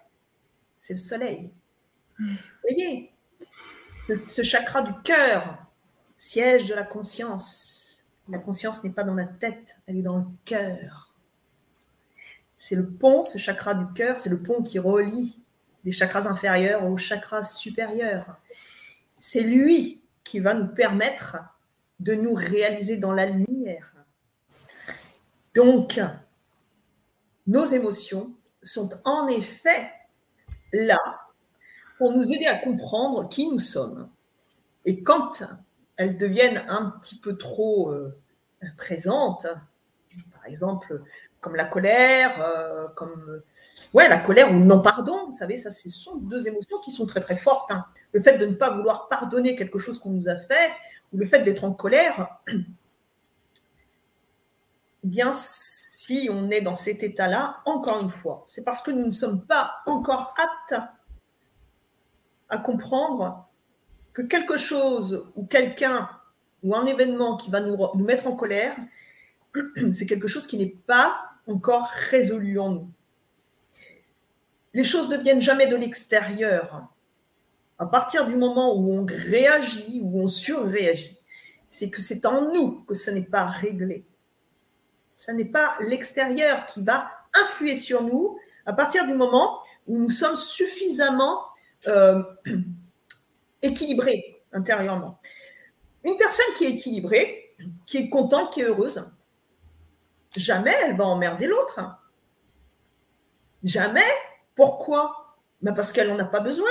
c'est le soleil. Vous voyez, ce, chakra du cœur, siège de la conscience. La conscience n'est pas dans la tête, elle est dans le cœur. C'est le pont, ce chakra du cœur, c'est le pont qui relie les chakras inférieurs aux chakras supérieurs. C'est lui qui va nous permettre de nous réaliser dans la lumière. Donc, nos émotions sont en effet là pour nous aider à comprendre qui nous sommes. Et quand elles deviennent un petit peu trop euh, présentes, par exemple comme la colère, euh, comme ouais, la colère ou le non-pardon, vous savez, ça, ce sont deux émotions qui sont très très fortes. Hein. Le fait de ne pas vouloir pardonner quelque chose qu'on nous a fait, ou le fait d'être en colère, eh bien, si on est dans cet état-là, encore une fois, c'est parce que nous ne sommes pas encore aptes à comprendre que quelque chose ou quelqu'un ou un événement qui va nous, mettre en colère, c'est quelque chose qui n'est pas encore résolu en nous. Les choses ne viennent jamais de l'extérieur. À partir du moment où on réagit, où on surréagit, c'est que c'est en nous que ce n'est pas réglé. Ce n'est pas l'extérieur qui va influer sur nous à partir du moment où nous sommes suffisamment euh, équilibrés intérieurement. Une personne qui est équilibrée, qui est contente, qui est heureuse, jamais elle va emmerder l'autre. Jamais. Pourquoi? Ben Parce qu'elle n'en a pas besoin.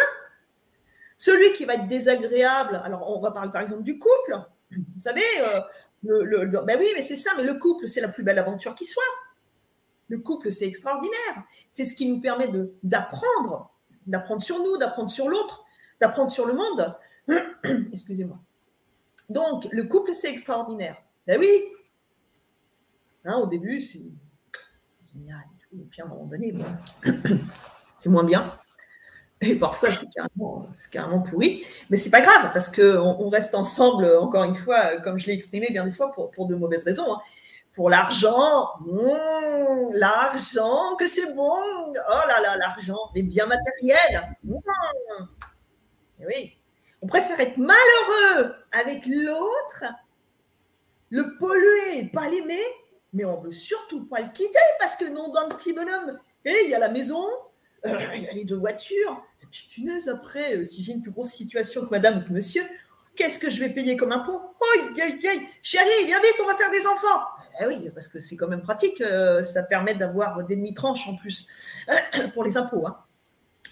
Celui qui va être désagréable, alors on va parler par exemple du couple, vous savez, euh, ben oui, mais c'est ça, mais le couple, c'est la plus belle aventure qui soit. Le couple, c'est extraordinaire. C'est ce qui nous permet d'apprendre, d'apprendre sur nous, d'apprendre sur l'autre, d'apprendre sur le monde. Excusez-moi. Donc, le couple, c'est extraordinaire. Ben oui. Hein, au début, c'est génial. Et puis à un moment donné, c'est moins bien. Et parfois, c'est carrément, pourri. Mais c'est pas grave, parce qu'on on reste ensemble, encore une fois, comme je l'ai exprimé bien des fois, pour, de mauvaises raisons. Hein. Pour l'argent, mmh, l'argent, que c'est bon. Oh là là, l'argent, les biens matériels. Mmh. Oui. On préfère être malheureux avec l'autre, le polluer, pas l'aimer, mais on veut surtout pas le quitter parce que non, dans le petit bonhomme, et il y a la maison, euh, il y a les deux voitures, punaise, après, euh, si j'ai une plus grosse situation que madame ou que monsieur, qu'est-ce que je vais payer comme impôt? Aïe, aïe, aïe, chérie, viens vite, on va faire des enfants. Eh oui, parce que c'est quand même pratique, euh, ça permet d'avoir des demi-tranches en plus pour les impôts. Hein.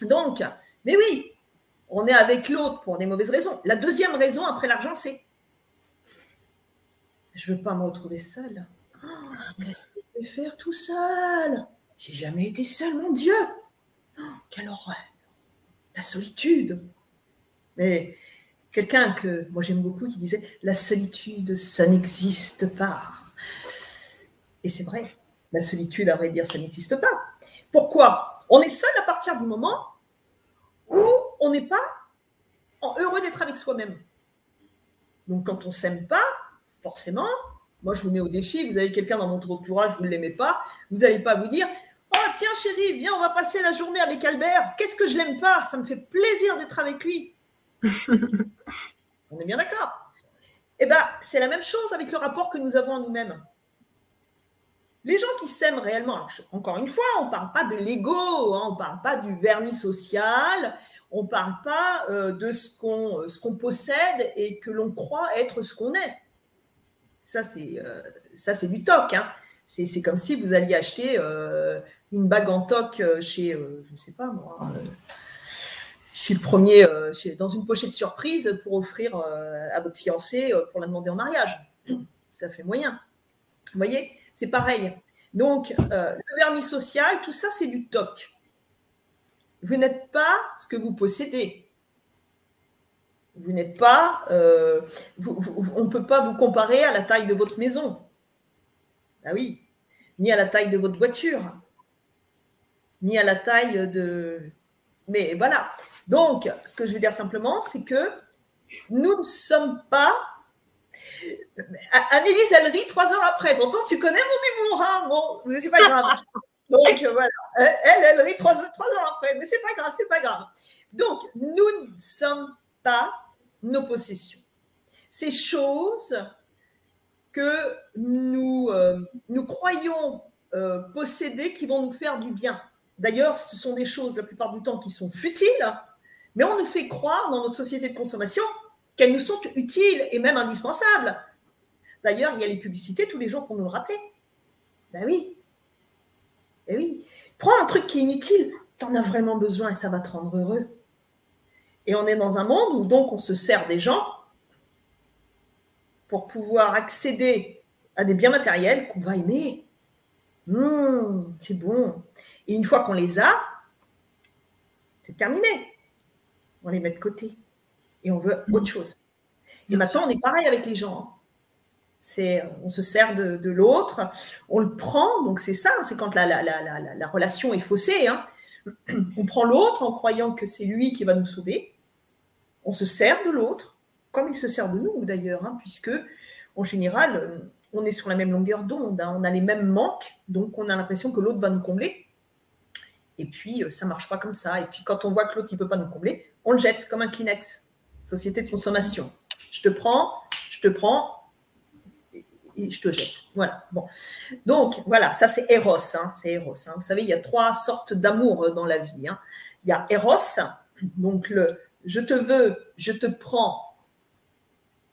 Donc, mais oui, on est avec l'autre pour des mauvaises raisons. La deuxième raison après l'argent, c'est je veux pas me retrouver seule. Oh, qu'est-ce que je vais faire tout seul? J'ai jamais été seule, mon Dieu. Oh, quelle horreur la solitude. Mais quelqu'un que moi j'aime beaucoup qui disait la solitude, ça n'existe pas. Et c'est vrai, la solitude, à vrai dire, ça n'existe pas. Pourquoi? On est seul à partir du moment on n'est pas heureux d'être avec soi-même. Donc quand on s'aime pas, forcément, moi je vous mets au défi, vous avez quelqu'un dans votre entourage, vous ne l'aimez pas, vous n'allez pas vous dire Oh, tiens, chérie, viens, on va passer la journée avec Albert. Qu'est-ce que je l'aime pas? Ça me fait plaisir d'être avec lui. on est bien d'accord Eh bien, c'est la même chose avec le rapport que nous avons à nous-mêmes. Les gens qui s'aiment réellement, encore une fois, on ne parle pas de l'ego, hein, on ne parle pas du vernis social, on ne parle pas euh, de ce qu'on possède et que l'on croit être ce qu'on est. Ça, c'est euh, du toc. Hein. C'est comme si vous alliez acheter euh, une bague en toc chez, je ne sais pas moi, chez le premier, dans une pochette surprise pour offrir à votre fiancé pour la demander en mariage. Ça fait moyen. Vous voyez, c'est pareil. Donc, le vernis social, tout ça, c'est du toc. Vous n'êtes pas ce que vous possédez. Vous n'êtes pas, on ne peut pas vous comparer à la taille de votre maison. Ah oui, ni à la taille de votre voiture, ni à la taille de... Mais voilà. Donc, ce que je veux dire simplement, c'est que nous ne sommes pas Annelise, elle rit trois heures après. Pourtant, tu connais mon humour, hein Bon, c'est pas grave. Donc voilà, elle, elle rit trois, trois heures après, mais c'est pas grave, c'est pas grave. Donc, nous ne sommes pas nos possessions. Ces choses que nous, euh, nous croyons euh, posséder qui vont nous faire du bien. D'ailleurs, ce sont des choses la plupart du temps qui sont futiles, mais on nous fait croire dans notre société de consommation qu'elles nous sont utiles et même indispensables. D'ailleurs, il y a les publicités tous les jours pour nous le rappeler. Ben oui. Ben oui. Prends un truc qui est inutile, tu en as vraiment besoin et ça va te rendre heureux. Et on est dans un monde où donc on se sert des gens pour pouvoir accéder à des biens matériels qu'on va aimer. Hum, c'est bon. Et une fois qu'on les a, c'est terminé. On les met de côté. Et on veut autre chose. Et maintenant, on est pareil avec les gens. On se sert de, l'autre, on le prend, donc c'est ça, c'est quand la, la, relation est faussée. Hein. On prend l'autre en croyant que c'est lui qui va nous sauver. On se sert de l'autre, comme il se sert de nous d'ailleurs, hein, puisque en général, on est sur la même longueur d'onde, hein. on a les mêmes manques, donc on a l'impression que l'autre va nous combler. Et puis, euh, ça marche pas comme ça. Et puis, quand on voit que l'autre ne peut pas nous combler, on le jette comme un Kleenex. Société de consommation. Je te prends, je te prends, je te jette. Voilà. Bon. Donc, voilà, ça c'est Eros. Hein. c'est Eros. Hein. Vous savez, il y a trois sortes d'amour euh, dans la vie. Hein. Il y a Eros, donc le je te veux, je te prends,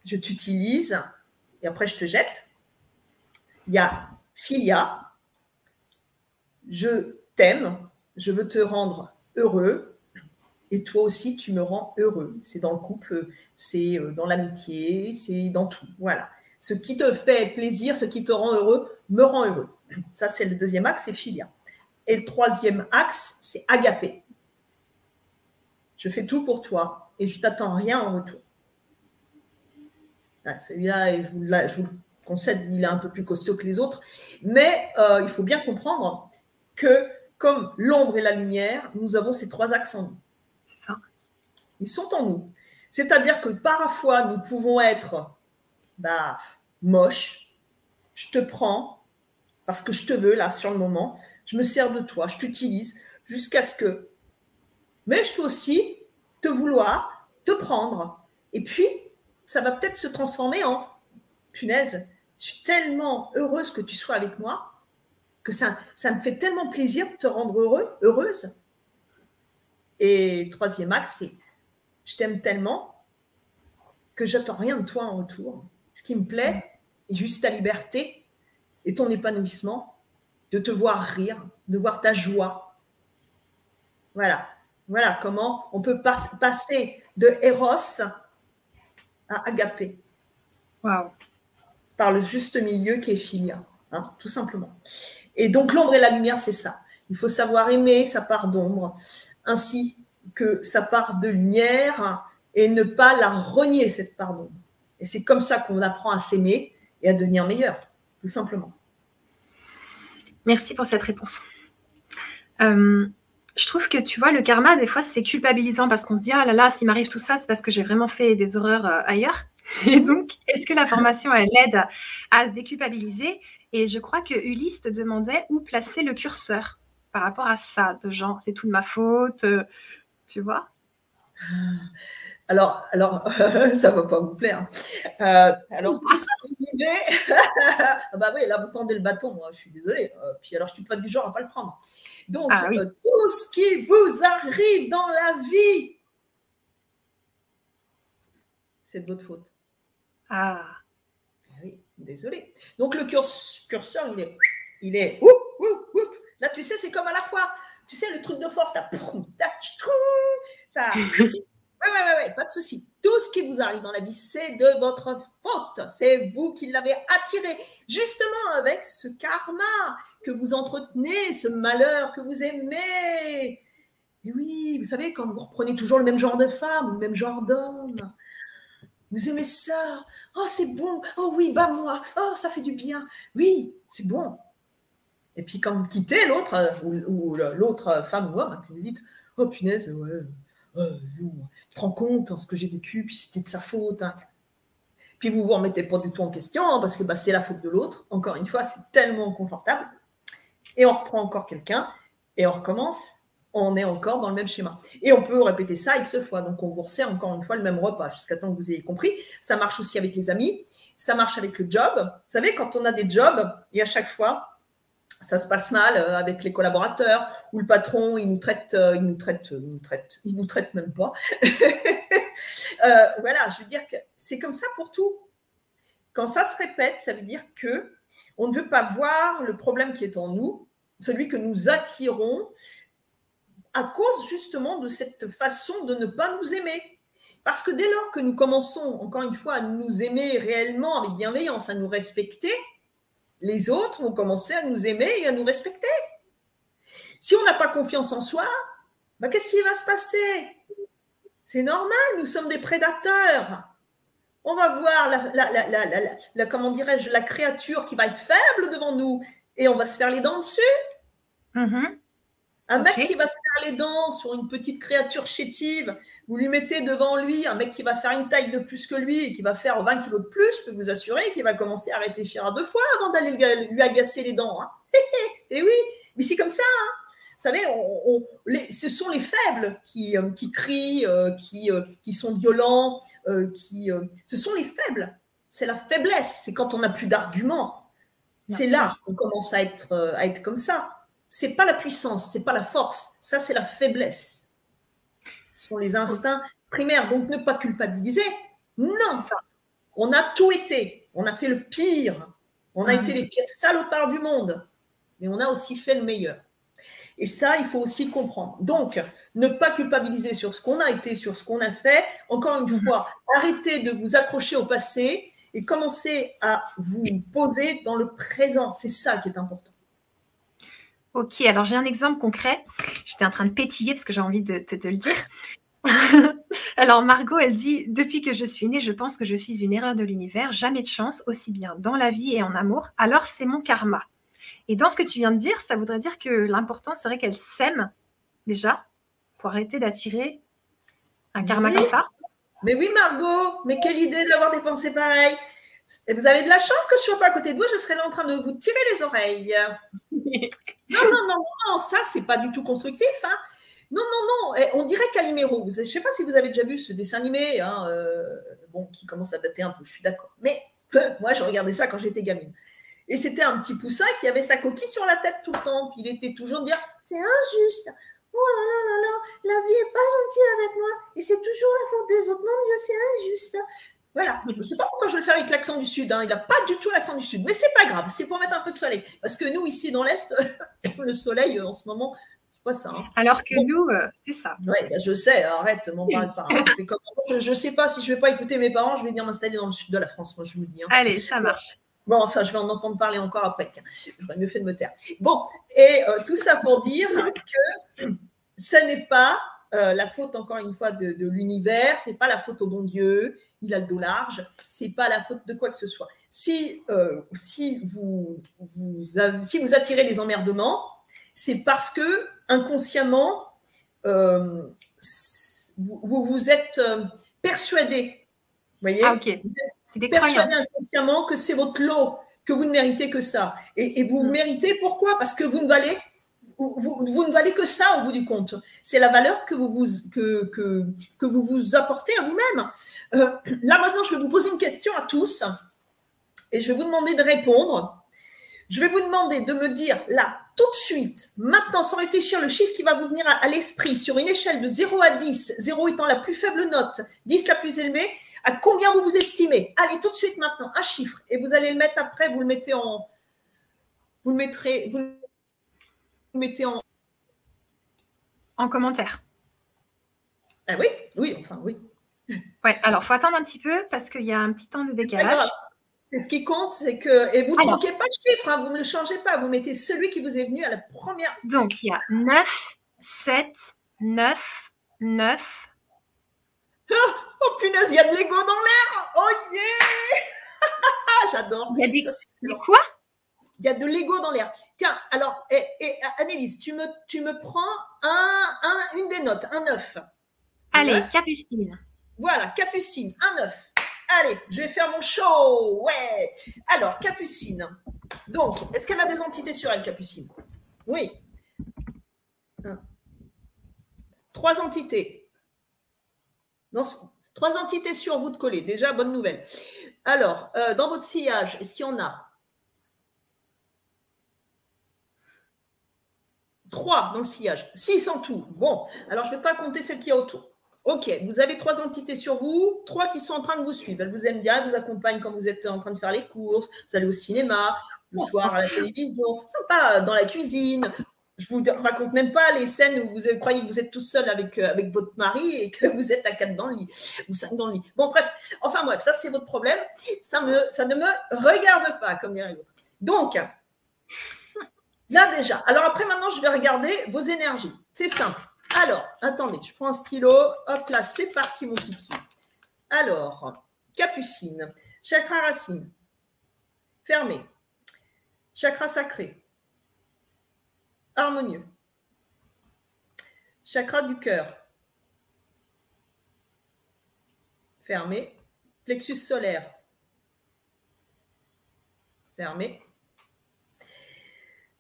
je t'utilise, et après je te jette. Il y a Philia, je t'aime, je veux te rendre heureux, et toi aussi tu me rends heureux. C'est dans le couple, c'est euh, dans l'amitié, c'est dans tout. Voilà. Ce qui te fait plaisir, ce qui te rend heureux, me rend heureux. Ça, c'est le deuxième axe, c'est filia. Et le troisième axe, c'est agapé. Je fais tout pour toi et je t'attends rien en retour. Celui-là, je, vous le concède, il est un peu plus costaud que les autres. Mais euh, il faut bien comprendre que comme l'ombre et la lumière, nous avons ces trois axes en nous. Ils sont en nous. C'est-à-dire que parfois, nous pouvons être bah, moche, je te prends parce que je te veux là sur le moment, je me sers de toi, je t'utilise jusqu'à ce que. Mais je peux aussi te vouloir, te prendre. Et puis, ça va peut-être se transformer en punaise, je suis tellement heureuse que tu sois avec moi que ça, ça me fait tellement plaisir de te rendre heureux, heureuse. Et troisième axe, c'est je t'aime tellement que j'attends rien de toi en retour. Ce qui me plaît, c'est juste ta liberté et ton épanouissement, de te voir rire, de voir ta joie. Voilà, voilà comment on peut passer de Eros à Agapé. Wow. Par le juste milieu qui est Philia, hein, tout simplement. Et donc l'ombre et la lumière, c'est ça. Il faut savoir aimer sa part d'ombre, ainsi que sa part de lumière, et ne pas la renier, cette part d'ombre. Et c'est comme ça qu'on apprend à s'aimer et à devenir meilleur, tout simplement. Merci pour cette réponse. Euh, je trouve que tu vois, le karma, des fois, c'est culpabilisant parce qu'on se dit, ah là là, s'il m'arrive tout ça, c'est parce que j'ai vraiment fait des horreurs euh, ailleurs. Et donc, est-ce que la formation, elle aide à se déculpabiliser? Et je crois que Ulysse te demandait où placer le curseur par rapport à ça, de genre, c'est tout de ma faute, euh, tu vois? Alors, alors ça va pas vous plaire. Euh, alors, tout ça, ah bah oui, là, vous tendez le bâton, moi, je suis désolée. Euh, puis alors, je suis pas du genre à pas le prendre. Donc, ah euh, tout ce qui vous arrive dans la vie, c'est de votre faute. Ah. ah oui, désolé. Donc, le curseur, il est, il est, là, tu sais, c'est comme à la fois, tu sais, le truc de force, là, ça. Oui, oui, oui, pas de souci. Tout ce qui vous arrive dans la vie, c'est de votre faute. C'est vous qui l'avez attiré. Justement avec ce karma que vous entretenez, ce malheur que vous aimez. Et oui, vous savez, quand vous reprenez toujours le même genre de femme, le même genre d'homme, vous aimez ça. Oh, c'est bon. Oh oui, bah moi. Oh, ça fait du bien. Oui, c'est bon. Et puis quand vous quittez l'autre, euh, ou, l'autre femme ou homme, vous dites, oh punaise, ouais, euh, tu te rends compte ce que j'ai vécu, puis c'était de sa faute. Hein. Puis vous ne vous remettez pas du tout en question hein, parce que bah, c'est la faute de l'autre. Encore une fois, c'est tellement confortable. Et on reprend encore quelqu'un et on recommence. On est encore dans le même schéma. Et on peut répéter ça X fois. Donc on vous resserre encore une fois le même repas jusqu'à temps que vous ayez compris. Ça marche aussi avec les amis. Ça marche avec le job. Vous savez, quand on a des jobs, et à chaque fois, ça se passe mal euh, avec les collaborateurs ou le patron, il nous traite, euh, il nous traite, il nous traite, il nous traite même pas. Euh, voilà, je veux dire que c'est comme ça pour tout. Quand ça se répète, ça veut dire que on ne veut pas voir le problème qui est en nous, celui que nous attirons à cause justement de cette façon de ne pas nous aimer. Parce que dès lors que nous commençons, encore une fois, à nous aimer réellement avec bienveillance, à nous respecter, les autres vont commencer à nous aimer et à nous respecter. Si on n'a pas confiance en soi, bah, qu'est-ce qui va se passer? C'est normal, nous sommes des prédateurs. On va voir la, comment dirais-je, la créature qui va être faible devant nous et on va se faire les dents dessus. Mm-hmm. Un mec qui va se faire les dents sur une petite créature chétive, vous lui mettez devant lui un mec qui va faire une taille de plus que lui et qui va faire 20 kilos de plus, je peux vous assurer qu'il va commencer à réfléchir à deux fois avant d'aller lui agacer les dents. Hein. et oui, mais c'est comme ça. Hein. Vous savez, ce sont les faibles qui, euh, crient, euh, qui, euh, qui, sont violents, qui, ce sont les faibles. C'est la faiblesse, c'est quand on n'a plus d'arguments. C'est là qu'on commence à être, à être comme ça c'est pas la puissance, c'est pas la force, ça c'est la faiblesse. Ce sont les instincts primaires, donc ne pas culpabiliser. Non, on a tout été, on a fait le pire, on a ah été les pires salopards du monde, mais on a aussi fait le meilleur. Et ça, il faut aussi comprendre. Donc, ne pas culpabiliser sur ce qu'on a été, sur ce qu'on a fait. Encore une fois, arrêtez de vous accrocher au passé et commencez à vous poser dans le présent. C'est ça qui est important. Ok, alors j'ai un exemple concret. J'étais en train de pétiller parce que j'ai envie de te le dire. alors Margot, elle dit Depuis que je suis née, je pense que je suis une erreur de l'univers. Jamais de chance, aussi bien dans la vie et en amour. Alors c'est mon karma. Et dans ce que tu viens de dire, ça voudrait dire que l'important serait qu'elle s'aime déjà pour arrêter d'attirer un karma comme ça. Mais oui, Margot, mais quelle idée d'avoir des pensées pareilles. Et vous avez de la chance que je ne sois pas à côté de vous, je serais là en train de vous tirer les oreilles. non, non, non, non, ça, c'est pas du tout constructif. Hein. Non, non, non, on dirait Calimero. Je ne sais pas si vous avez déjà vu ce dessin animé, hein, euh, bon, qui commence à dater un peu, je suis d'accord. Mais moi, je regardais ça quand j'étais gamine. Et c'était un petit poussin qui avait sa coquille sur la tête tout le temps. Puis il était toujours dire C'est injuste. Oh là là là là, la vie n'est pas gentille avec moi. Et c'est toujours la faute des autres. Mon Dieu, c'est injuste. Voilà. Je ne sais pas pourquoi je vais le faire avec l'accent du Sud. Hein. Il n'a pas du tout l'accent du Sud. Mais c'est pas grave. C'est pour mettre un peu de soleil. Parce que nous, ici, dans l'Est, le soleil, en ce moment, c'est pas ça. Hein. Alors que nous, euh, c'est ça. Oui, bah, je sais. Arrête, m'en parle pas. Hein. Je ne sais pas si je ne vais pas écouter mes parents. Je vais venir m'installer dans le sud de la France, moi, je vous le dis. Allez, ça marche. Bon, enfin, je vais en entendre parler encore après. J'aurais mieux fait de me taire. Bon, et euh, tout ça pour dire que ce n'est pas euh, la faute, encore une fois, de, de l'univers, c'est pas la faute au bon Dieu, il a le dos large, c'est pas la faute de quoi que ce soit. Si, euh, si, vous, vous, si vous attirez les emmerdements, c'est parce que inconsciemment, euh, vous, vous êtes persuadé, vous voyez, ah, persuadé inconsciemment que c'est votre lot, que vous ne méritez que ça. Et, et vous mm. méritez pourquoi? Parce que vous ne valez vous, ne valez que ça au bout du compte. C'est la valeur que vous vous, que, que, vous, vous apportez à vous-même. Euh, là, maintenant, je vais vous poser une question à tous et je vais vous demander de répondre. Je vais vous demander de me dire là, tout de suite, maintenant, sans réfléchir, le chiffre qui va vous venir à, à l'esprit sur une échelle de 0 à 10, 0 étant la plus faible note, 10 la plus élevée, à combien vous vous estimez? Allez, tout de suite maintenant, un chiffre. Et vous allez le mettre après, vous le mettez en. Vous le mettrez. Vous mettez en... En commentaire. Ah oui, oui, enfin oui. Ouais, alors faut attendre un petit peu parce qu'il y a un petit temps de décalage. C'est ce qui compte, c'est que. Et vous ne troquez pas de chiffre, hein, vous ne le changez pas, vous mettez celui qui vous est venu à la première. Donc il y a 9, 7, 9, 9. Oh, oh punaise, il y a de l'ego dans l'air! Oh yeah! J'adore. Il y a des... quoi? Il y a de l'ego dans l'air. Tiens, alors, et, et, Annelise, tu me, tu me prends un, une des notes, un 9. Allez, Capucine. Voilà, Capucine, un 9. Allez, je vais faire mon show. Ouais. Alors, Capucine. Donc, est-ce qu'elle a des entités sur elle, Capucine? Oui. Trois entités. trois entités sur vous de coller. Déjà, bonne nouvelle. Alors, euh, dans votre sillage, est-ce qu'il y en a? Trois dans le sillage. Six en tout. Bon, alors je ne vais pas compter celles qui a autour. Ok, vous avez trois entités sur vous, trois qui sont en train de vous suivre. Elles vous aiment bien, elles vous accompagnent quand vous êtes en train de faire les courses, vous allez au cinéma, le soir à la télévision, sympa, dans la cuisine. Je vous raconte même pas les scènes où vous croyez que vous êtes tout seul avec, euh, avec votre mari et que vous êtes à quatre dans le lit ou cinq dans le lit. Bon, bref, enfin bref, ça c'est votre problème. Ça, me, ça ne me regarde pas, comme dirait l'autre. Donc, là déjà. Alors après, maintenant, je vais regarder vos énergies. C'est simple. Alors, attendez, je prends un stylo. Hop là, c'est parti, mon kiki. Alors, capucine, chakra racine, fermé, chakra sacré, harmonieux, chakra du cœur, fermé, plexus solaire, fermé,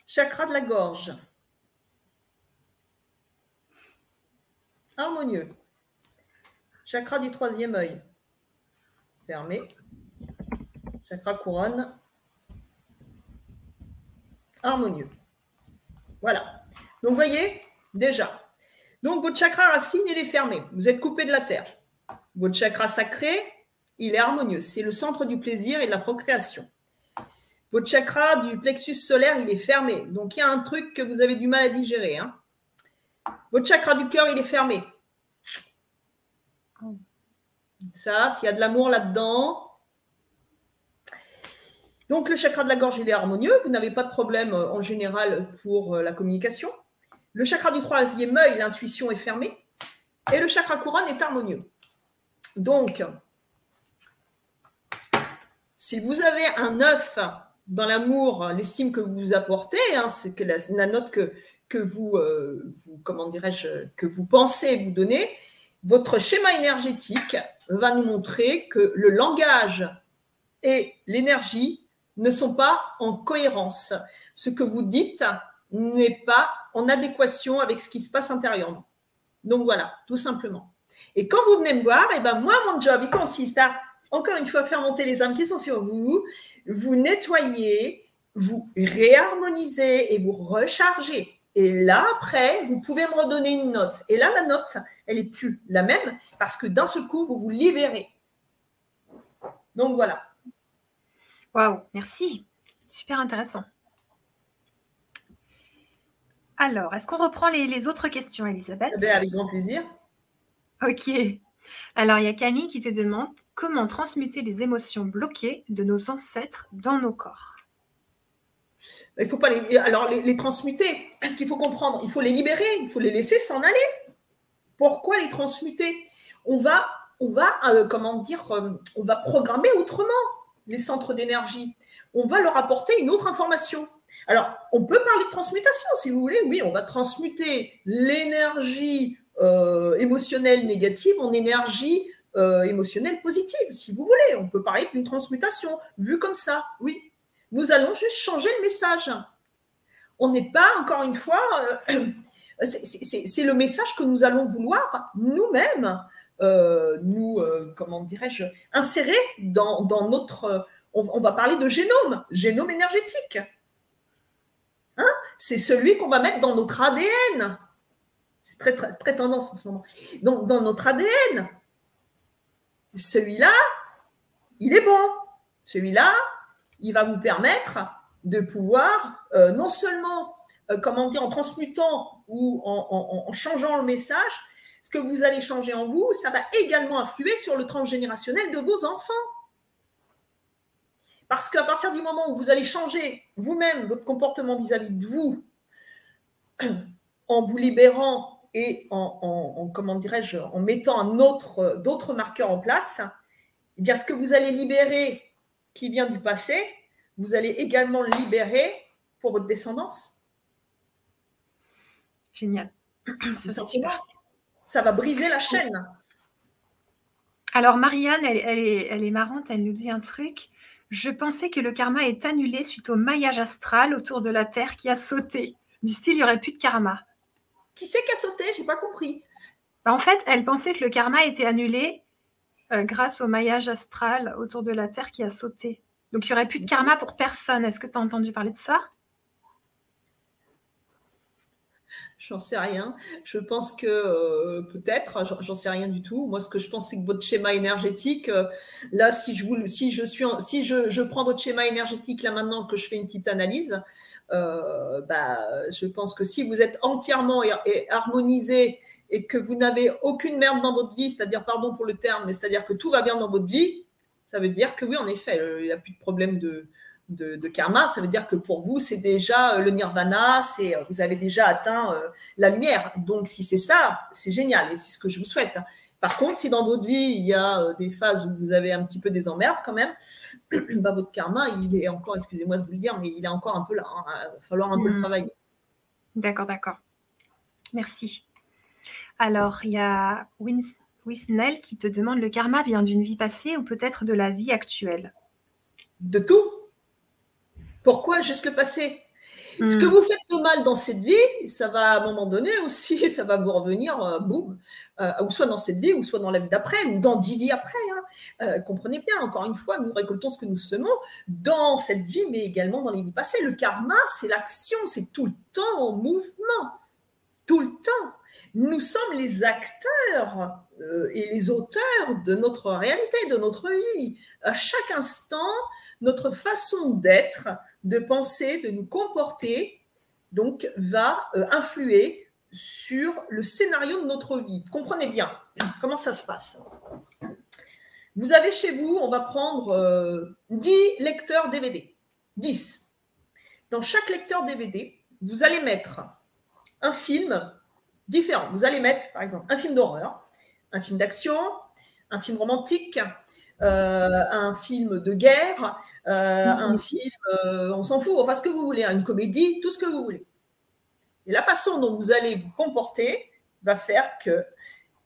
chakra de la gorge, harmonieux. Chakra du troisième œil. Fermé. Chakra couronne. Harmonieux. Voilà. Donc, vous voyez, déjà. Donc, votre chakra racine, il est fermé. Vous êtes coupé de la terre. Votre chakra sacré, il est harmonieux. C'est le centre du plaisir et de la procréation. Votre chakra du plexus solaire, il est fermé. Donc, il y a un truc que vous avez du mal à digérer. Hein. Votre chakra du cœur, il est fermé. Ça, s'il y a de l'amour là-dedans. Donc, le chakra de la gorge, il est harmonieux. Vous n'avez pas de problème euh, en général pour euh, la communication. Le chakra du troisième œil, l'intuition est fermée. Et le chakra couronne est harmonieux. Donc, si vous avez un œuf dans l'amour, l'estime que vous apportez, hein, c'est que la, note que, que vous, euh, vous comment dirais-je, que vous pensez vous donner, votre schéma énergétique va nous montrer que le langage et l'énergie ne sont pas en cohérence. Ce que vous dites n'est pas en adéquation avec ce qui se passe intérieurement. Donc voilà, tout simplement. Et quand vous venez me voir, et eh ben moi, mon job, il consiste à, encore une fois, faire monter les âmes qui sont sur vous, vous nettoyer, vous réharmoniser et vous recharger. Et là, après, vous pouvez me redonner une note. Et là, la note, elle n'est plus la même parce que d'un seul coup, vous vous libérez. Donc voilà. Waouh, merci. Super intéressant. Alors, est-ce qu'on reprend les, autres questions, Elisabeth? Eh ben, Avec grand plaisir. Ok. Alors, il y a Camille qui te demande comment transmuter les émotions bloquées de nos ancêtres dans nos corps. Il faut pas les, alors les, transmuter. Qu'est-ce qu'il faut comprendre Il faut les libérer, il faut les laisser s'en aller. Pourquoi les transmuter? Euh, euh, on va programmer autrement les centres d'énergie. On va leur apporter une autre information. Alors, on peut parler de transmutation, si vous voulez. Oui, on va transmuter l'énergie euh, émotionnelle négative en énergie émotionnelle positive, si vous voulez. On peut parler d'une transmutation, vue comme ça, oui. Nous allons juste changer le message. On n'est pas, encore une fois, euh, c'est le message que nous allons vouloir nous-mêmes, euh, nous, euh, comment dirais-je, insérer dans, notre... On, va parler de génome, génome énergétique. Hein? C'est celui qu'on va mettre dans notre ADN. C'est très, tendance en ce moment. Donc, dans notre ADN, celui-là, il est bon. Celui-là, il va vous permettre de pouvoir euh, non seulement, euh, comment dire, en transmutant ou en, changeant le message, ce que vous allez changer en vous, ça va également influer sur le transgénérationnel de vos enfants. Parce qu'à partir du moment où vous allez changer vous-même votre comportement vis-à-vis de vous, en vous libérant et en, comment dirais-je, en mettant d'autres marqueurs en place, eh bien, ce que vous allez libérer qui vient du passé, vous allez également le libérer pour votre descendance. Génial. Ça, ça va briser la chaîne. Alors, Marianne, elle, elle est marrante, elle nous dit un truc. Je pensais que le karma est annulé suite au maillage astral autour de la Terre qui a sauté. Du style, il n'y aurait plus de karma. Qui c'est qui a sauté? J'ai pas compris. En fait, elle pensait que le karma était annulé euh, grâce au maillage astral autour de la Terre qui a sauté. Donc, il n'y aurait plus de karma pour personne. Est-ce que tu as entendu parler de ça? J'en sais rien. Je pense que euh, peut-être, j'en sais rien du tout. Moi, ce que je pense, c'est que votre schéma énergétique, euh, là, si je vous, si je suis, si je, prends votre schéma énergétique là maintenant que je fais une petite analyse, euh, bah, je pense que si vous êtes entièrement harmonisé et que vous n'avez aucune merde dans votre vie, c'est-à-dire, pardon pour le terme, mais c'est-à-dire que tout va bien dans votre vie, ça veut dire que oui, en effet, il n'y a plus de problème de, de, karma, ça veut dire que pour vous, c'est déjà euh, le nirvana, c'est euh, vous avez déjà atteint euh, la lumière. Donc, si c'est ça, c'est génial et c'est ce que je vous souhaite. Hein. Par contre, si dans votre vie, il y a des phases où vous avez un petit peu des emmerdes quand même, bah, votre karma, il est encore, excusez-moi de vous le dire, mais il est encore un peu là. Hein. Il va falloir un peu le hmm. travailler. D'accord, d'accord. Merci. Alors, il y a Wisnel qui te demande le karma vient d'une vie passée ou peut-être de la vie actuelle? De tout. Pourquoi juste le passé? Ce que hmm. vous faites de mal dans cette vie, ça va à un moment donné aussi, ça va vous revenir, euh, boum, euh, ou soit dans cette vie, ou soit dans la vie d'après, ou dans dix vies après. Hein. Euh, comprenez bien, encore une fois, nous récoltons ce que nous semons dans cette vie, mais également dans les vies passées. Le karma, c'est l'action, c'est tout le temps en mouvement, tout le temps. Nous sommes les acteurs et les auteurs de notre réalité, de notre vie. À chaque instant, notre façon d'être de penser, de nous comporter, donc va euh, influer sur le scénario de notre vie. Comprenez bien comment ça se passe. Vous avez chez vous, on va prendre 10 euh, lecteurs DVD. 10. Dans chaque lecteur DVD, vous allez mettre un film différent. Vous allez mettre, par exemple, un film d'horreur, un film d'action, un film romantique, euh, un film de guerre, euh, un film, euh, on s'en fout, enfin ce que vous voulez, hein, une comédie, tout ce que vous voulez. Et la façon dont vous allez vous comporter va faire que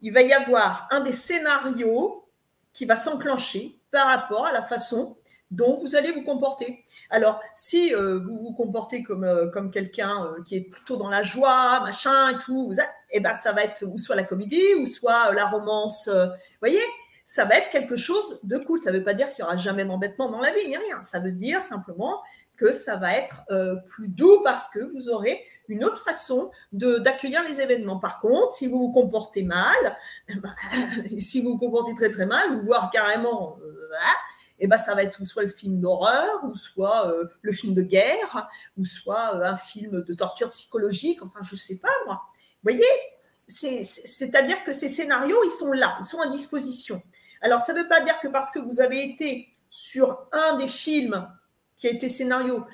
il va y avoir un des scénarios qui va s'enclencher par rapport à la façon dont vous allez vous comporter. Alors, si vous vous comportez comme, comme quelqu'un qui est plutôt dans la joie, machin et tout, vous, eh ben, ça va être ou soit la comédie, ou soit la romance. vous voyez ça va être quelque chose de cool. Ça ne veut pas dire qu'il n'y aura jamais d'embêtement dans la vie, ni rien. Ça veut dire simplement que ça va être euh, plus doux parce que vous aurez une autre façon d'accueillir les événements. Par contre, si vous vous comportez mal, eh ben, si vous vous comportez très très mal, ou voire carrément, euh, et eh ben, ça va être soit le film d'horreur, ou soit euh, le film de guerre, ou soit un film de torture psychologique, enfin je ne sais pas moi. Vous voyez, c'est-à-dire que ces scénarios, ils sont là, ils sont à disposition. Alors, ça ne veut pas dire que parce que vous avez été sur un des films qui a été scénario,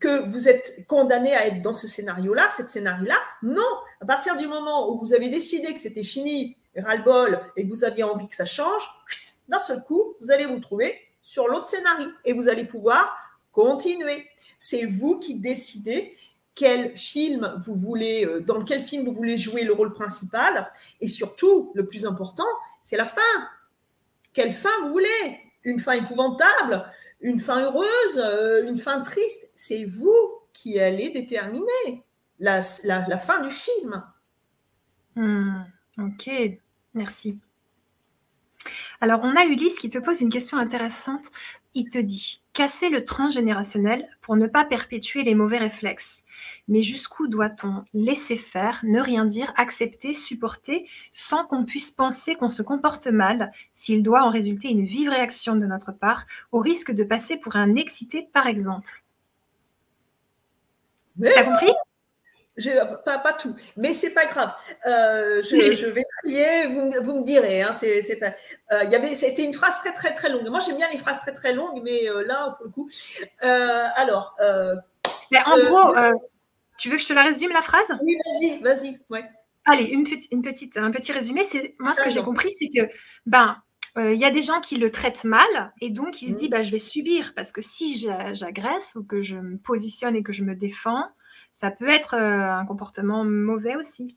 que vous êtes condamné à être dans ce scénario-là, cette scénario-là. Non, à partir du moment où vous avez décidé que c'était fini, ras-le-bol, et que vous aviez envie que ça change, d'un seul coup, vous allez vous trouver sur l'autre scénario et vous allez pouvoir continuer. C'est vous qui décidez quel film vous voulez, euh, dans quel film vous voulez jouer le rôle principal. Et surtout, le plus important, c'est la fin. Quelle fin vous voulez? Une fin épouvantable Une fin heureuse euh, Une fin triste C'est vous qui allez déterminer la, fin du film. Hmm, ok, merci. Alors, on a Ulysse qui te pose une question intéressante. Il te dit casser le transgénérationnel pour ne pas perpétuer les mauvais réflexes. Mais jusqu'où doit-on laisser faire, ne rien dire, accepter, supporter, sans qu'on puisse penser qu'on se comporte mal, s'il doit en résulter une vive réaction de notre part, au risque de passer pour un excité, par exemple T'as compris? Pas, pas tout, mais c'est pas grave. Euh, je, vais prier, vous, vous, me direz. Hein, c'est, euh, y avait, c'était une phrase très très très longue. Moi j'aime bien les phrases très très longues, mais euh, là pour le coup. alors. Mais en gros, tu veux que je te la résume la phrase? Oui, vas-y, vas-y. Ouais. Allez, une petite, une petite, un petit résumé. C'est moi ce que j'ai compris, c'est que ben il y a des gens qui le traitent mal et donc ils se mmh. disent bah, je vais subir parce que si j'agresse ou que je me positionne et que je me défends, ça peut être un comportement mauvais aussi.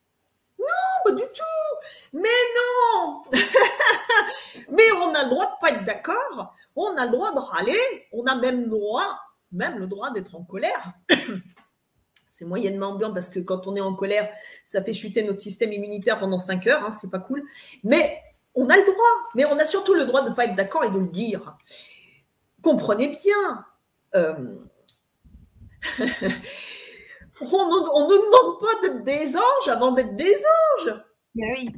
Non, pas du tout. Mais non. Mais on a le droit de pas être d'accord. On a le droit de râler. On a même le droit, même le droit d'être en colère. C'est moyennement bien parce que quand on est en colère, ça fait chuter notre système immunitaire pendant 5 heures. Hein, c'est pas cool. Mais on a le droit. Mais on a surtout le droit de ne pas être d'accord et de le dire. Comprenez bien. Euh, on, ne demande pas d'être des anges avant d'être des anges. oui.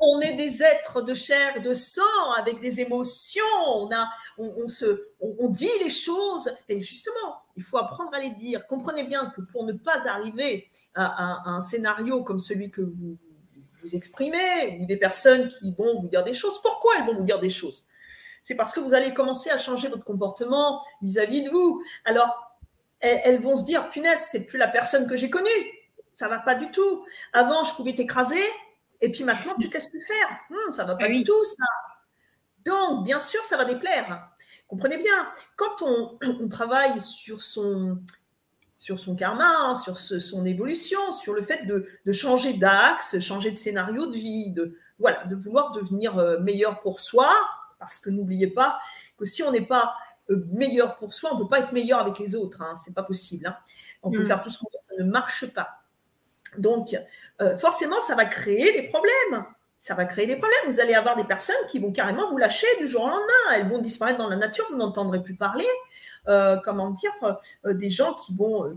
On est des êtres de chair et de sang avec des émotions. On, a, on, se, on, dit les choses. Et justement, il faut apprendre à les dire. Comprenez bien que pour ne pas arriver à, un scénario comme celui que vous, vous exprimez, ou des personnes qui vont vous dire des choses, pourquoi elles vont vous dire des choses? C'est parce que vous allez commencer à changer votre comportement vis-à-vis de vous. Alors, elles, vont se dire, punaise, c'est plus la personne que j'ai connue. Ça va pas du tout. Avant, je pouvais t'écraser, et puis maintenant, tu te laisses plus faire. Hmm, ça va pas ah du tout, ça. Donc, bien sûr, ça va déplaire. Comprenez bien, quand on, travaille sur son, sur son karma, hein, sur son évolution, sur le fait de, de changer d'axe, changer de scénario de vie, de, voilà, de vouloir devenir euh, meilleur pour soi, parce que n'oubliez pas que si on n'est pas euh, meilleur pour soi, on ne peut pas être meilleur avec les autres. Hein, c'est pas possible. Hein. On peut mm. faire tout ce qu'on veut, ça ne marche pas. Donc, euh, forcément, ça va créer des problèmes. Ça va créer des problèmes. Vous allez avoir des personnes qui vont carrément vous lâcher du jour au lendemain. Elles vont disparaître dans la nature, vous n'entendrez plus parler. Euh, comment dire, des gens qui, vont,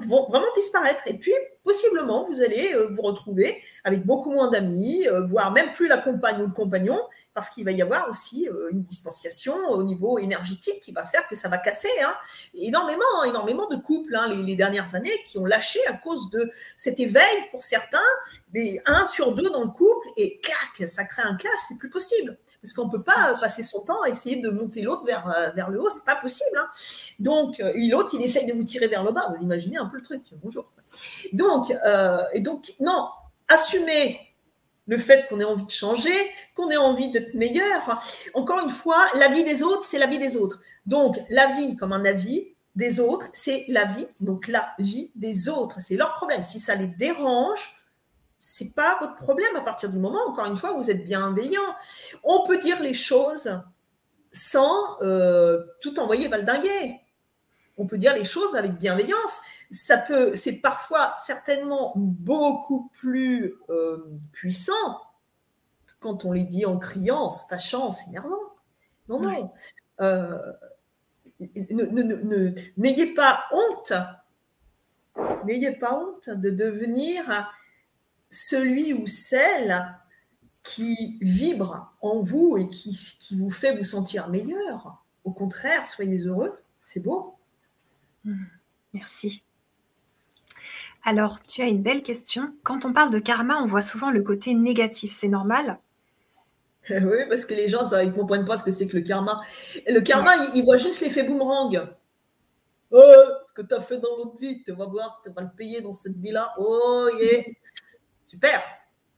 vraiment disparaître. Et puis, possiblement, vous allez vous retrouver avec beaucoup moins d'amis, voire même plus la compagne ou le compagnon, parce qu'il va y avoir aussi euh, une distanciation au niveau énergétique qui va faire que ça va casser. Hein. Énormément, énormément de couples hein, les, dernières années qui ont lâché à cause de cet éveil pour certains, mais un sur deux dans le couple et clac, ça crée un clash, c'est plus possible. Parce qu'on ne peut pas passer son temps à essayer de monter l'autre vers, euh, vers le haut, c'est pas possible. Hein. Donc, euh, l'autre, il essaye de vous tirer vers le bas. Vous imaginez un peu le truc. Bonjour. Donc, et donc, non, assumer le fait qu'on ait envie de changer, qu'on ait envie d'être meilleur. Encore une fois, la vie des autres, c'est la vie des autres. Donc, la vie comme un avis des autres, c'est la vie, donc la vie des autres. C'est leur problème. Si ça les dérange, c'est pas votre problème à partir du moment, encore une fois, vous êtes bienveillant. On peut dire les choses sans euh, tout envoyer valdinguer on peut dire les choses avec bienveillance. Ça peut, c'est parfois certainement beaucoup plus euh, puissant quand on les dit en criant, en se fâchant, en s'énervant. Non, non. Euh, n'ayez pas honte, n'ayez pas honte de devenir celui ou celle qui vibre en vous et qui, qui vous fait vous sentir meilleur. Au contraire, soyez heureux, c'est beau. Hmm, merci. Alors, tu as une belle question. Quand on parle de karma, on voit souvent le côté négatif. C'est normal? Oui, parce que les gens, ils ne comprennent pas ce que c'est que le karma. le karma, ils, voient juste l'effet boomerang. Oh, ce que tu as fait dans l'autre vie, tu vas voir, tu vas le payer dans cette vie-là. Oh, yeah. Super.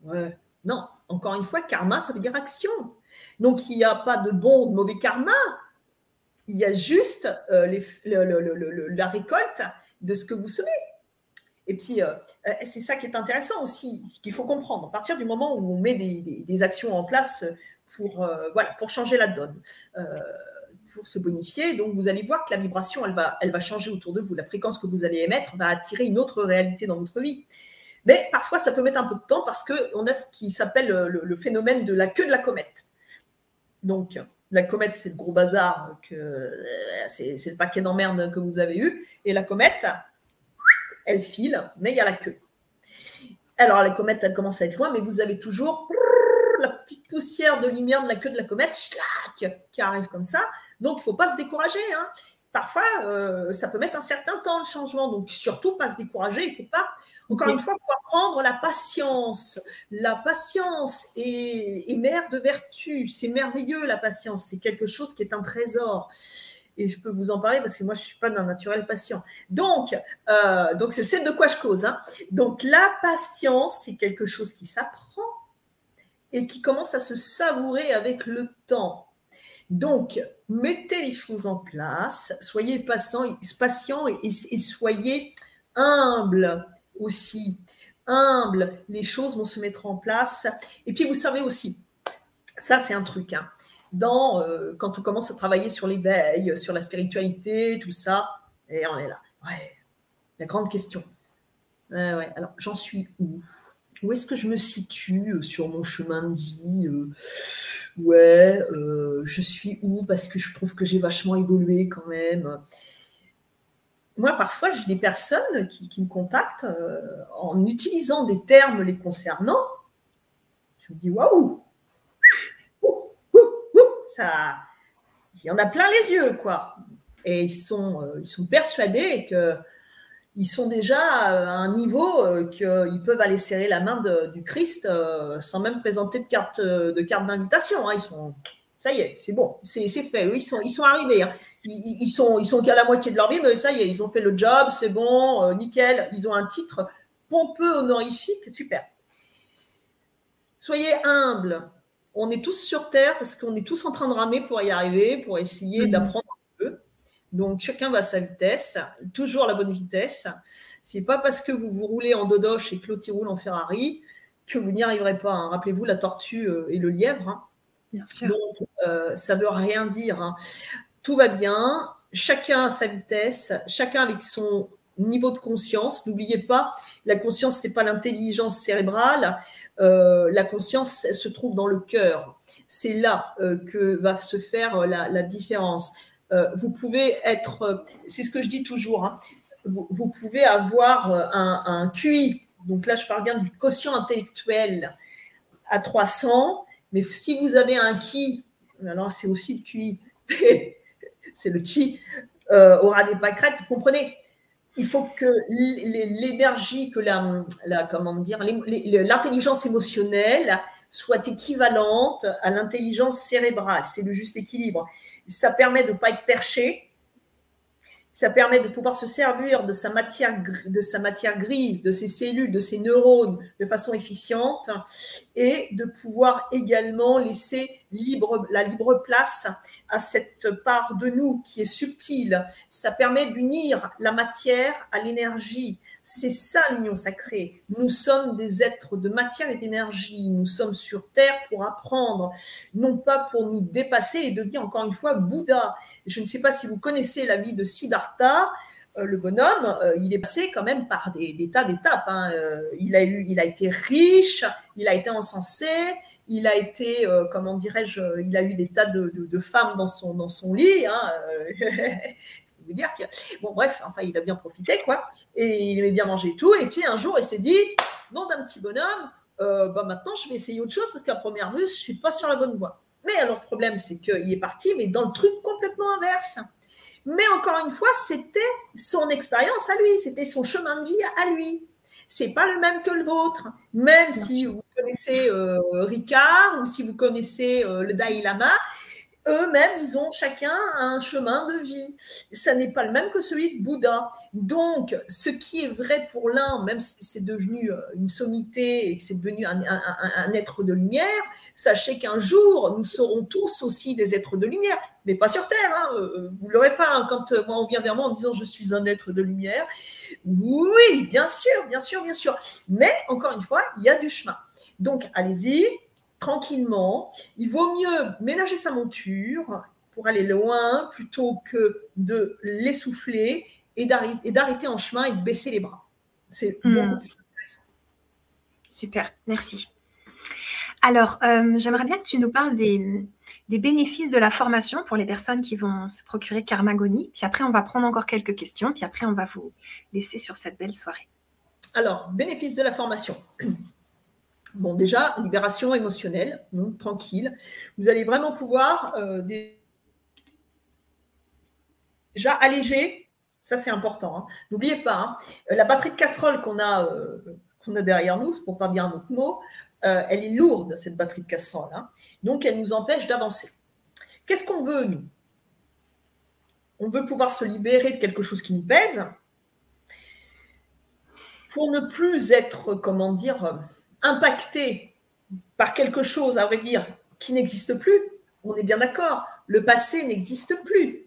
Ouais. Non, encore une fois, karma, ça veut dire action. Donc, il n'y a pas de bon ou de mauvais karma il y a juste euh, la récolte de ce que vous semez. Et puis, euh, euh, c'est ça qui est intéressant aussi, qu'il faut comprendre. À partir du moment où on met des, actions en place pour, changer la donne, pour se bonifier, donc vous allez voir que la vibration, elle va, elle va changer autour de vous. La fréquence que vous allez émettre va attirer une autre réalité dans votre vie. Mais parfois, ça peut mettre un peu de temps parce qu'on a ce qui s'appelle le, le phénomène de la queue de la comète. Donc, la comète, c'est le gros bazar, euh, c'est, le paquet d'emmerdes que vous avez eu. Et la comète, elle file, mais il y a la queue. Alors, la comète, elle commence à être loin, mais vous avez toujours la petite poussière de lumière de la queue de la comète qui arrive comme ça. Donc, il ne faut pas se décourager. Hein. Parfois, euh, ça peut mettre un certain temps le changement. Donc, surtout, pas se décourager. Il ne faut pas encore une fois, pour apprendre la patience. La patience est, mère de vertu. C'est merveilleux, la patience. C'est quelque chose qui est un trésor. Et je peux vous en parler parce que moi, je ne suis pas d'un naturel patient. Donc, euh, donc c'est de quoi je cause. Hein. Donc, la patience, c'est quelque chose qui s'apprend et qui commence à se savourer avec le temps. Donc, mettez les choses en place, soyez patient, patient et soyez humble aussi. humble, les choses vont se mettre en place. Et puis, vous savez aussi, ça, c'est un truc. Hein, dans, euh, quand on commence à travailler sur l'éveil, sur la spiritualité, tout ça, et on est là. Ouais, la grande question. ouais, alors, j'en suis où? Où est-ce que je me situe euh, sur mon chemin de vie euh, Ouais, je suis où? Parce que je trouve que j'ai vachement évolué quand même moi, parfois, j'ai des personnes qui, me contactent en utilisant des termes les concernant. Je me dis, waouh, ça, il y en a plein les yeux, quoi. Et ils sont, euh, ils sont persuadés que ils sont déjà à un niveau euh, qu'ils peuvent aller serrer la main du Christ euh, sans même présenter de carte de carte d'invitation. Hein. Ils sont, ça y est, c'est bon, c'est fait. ils sont, ils sont arrivés. Hein. Ils, sont, ils sont qu'à la moitié de leur vie, mais ça y est, ils ont fait le job, c'est bon, nickel. Ils ont un titre pompeux, honorifique, super. Soyez humbles on est tous sur Terre parce qu'on est tous en train de ramer pour y arriver, pour essayer mhm. d'apprendre un peu. Donc chacun va à sa vitesse, toujours la bonne vitesse. C'est pas parce que vous vous roulez en dodoche et que l'autre roule en Ferrari que vous n'y arriverez pas. Hein. Rappelez-vous la tortue euh, et le lièvre. Hein. Donc euh, ça veut rien dire. Hein. Tout va bien, chacun à sa vitesse, chacun avec son niveau de conscience. N'oubliez pas, la conscience, c'est pas l'intelligence cérébrale. Euh, la conscience se trouve dans le cœur. C'est là euh, que va se faire la, différence. vous pouvez être, c'est ce que je dis toujours, hein, vous, pouvez avoir un, un, QI, donc là je parle bien du quotient intellectuel à 300, mais si vous avez un qui, alors c'est aussi le QI, c'est le chi, aura des pâquerettes, vous comprenez? Il faut que l'énergie, que la, la comment dire, l'intelligence émotionnelle soit équivalente à l'intelligence cérébrale. C'est le juste équilibre. Ça permet de ne pas être perché, ça permet de pouvoir se servir de sa matière, grise, de ses cellules, de ses neurones de façon efficiente et de pouvoir également laisser libre, la libre place à cette part de nous qui est subtile. Ça permet d'unir la matière à l'énergie, c'est ça l'union sacrée. Nous sommes des êtres de matière et d'énergie. Nous sommes sur Terre pour apprendre, non pas pour nous dépasser et devenir encore une fois Bouddha. Je ne sais pas si vous connaissez la vie de Siddhartha. Euh, le bonhomme, euh, il est passé quand même par des, tas d'étapes. Hein. Euh, il, a eu, il a été riche, il a été encensé, il a été, comment dirais-je, il a eu des tas de, femmes dans son, dans son lit. Hein. dire que, bon, bref, enfin, il a bien profité, quoi, et il avait bien mangé tout. Et puis un jour, il s'est dit, nom d'un petit bonhomme, euh, bah, maintenant, je vais essayer autre chose parce qu'à première vue, je suis pas sur la bonne voie. Mais alors, le problème, c'est qu'il est parti, mais dans le truc complètement inverse. Mais encore une fois, c'était son expérience à lui, c'était son chemin de vie à lui. C'est pas le même que le vôtre. Même si vous connaissez euh, Ricard ou si vous connaissez euh, le Dalai Lama, eux-mêmes, ils ont chacun un chemin de vie. Ça n'est pas le même que celui de Bouddha. Donc, ce qui est vrai pour l'un, même si c'est devenu euh, une sommité c'est devenu un, être de lumière, sachez qu'un jour, nous serons tous aussi des êtres de lumière, mais pas sur Terre. Hein. Euh, euh, vous ne l'aurez pas hein. quand moi, on vient vers moi en disant je suis un être de lumière. Oui, bien sûr, bien sûr, bien sûr. Mais encore une fois, il y a du chemin. Donc, allez-y, tranquillement. Il vaut mieux ménager sa monture pour aller loin plutôt que de l'essouffler et d'arrêter en chemin et de baisser les bras. C'est hmm. beaucoup plus intéressant. Super, merci. Alors, euh, j'aimerais bien que tu nous parles des, bénéfices de la formation pour les personnes qui vont se procurer Karmagonie. Puis après, on va prendre encore quelques questions. Puis après, on va vous laisser sur cette belle soirée. Alors, bénéfices de la formation. Bon, déjà, libération émotionnelle, tranquille. Vous allez vraiment pouvoir euh, déjà alléger, ça c'est important. Hein. N'oubliez pas, hein, la batterie de casserole qu'on a, euh, a derrière nous, pour ne pas dire un autre mot, euh, elle est lourde, cette batterie de casserole. Hein. donc, elle nous empêche d'avancer. Qu'est-ce qu'on veut, nous? On veut pouvoir se libérer de quelque chose qui nous pèse pour ne plus être, comment dire, impacté par quelque chose, à vrai dire, qui n'existe plus, on est bien d'accord, le passé n'existe plus.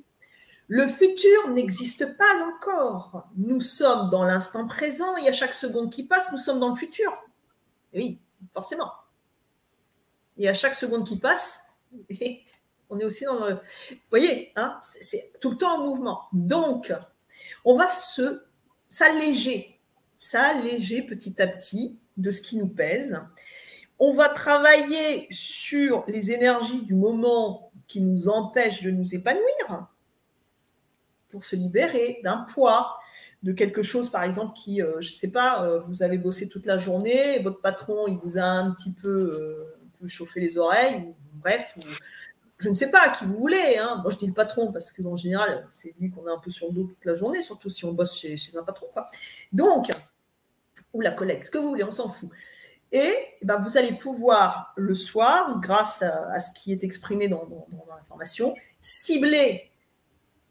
Le futur n'existe pas encore. Nous sommes dans l'instant présent et à chaque seconde qui passe, nous sommes dans le futur. Oui, forcément. Et à chaque seconde qui passe, on est aussi dans le... Vous voyez, hein, c'est tout le temps en mouvement. Donc, on va s'alléger, s'alléger petit à petit de ce qui nous pèse. On va travailler sur les énergies du moment qui nous empêchent de nous épanouir pour se libérer d'un poids, de quelque chose, par exemple, qui, euh, je ne sais pas, euh, vous avez bossé toute la journée, votre patron, il vous a un petit peu, euh, chauffé les oreilles, ou, bref, je ne sais pas, qui vous voulez. Hein. Moi, je dis le patron parce que, en général, c'est lui qu'on a un peu sur le dos toute la journée, surtout si on bosse chez, un patron. Donc, ou la collègue, ce que vous voulez, on s'en fout. Et eh ben, vous allez pouvoir, le soir, grâce à, ce qui est exprimé dans, l'information, cibler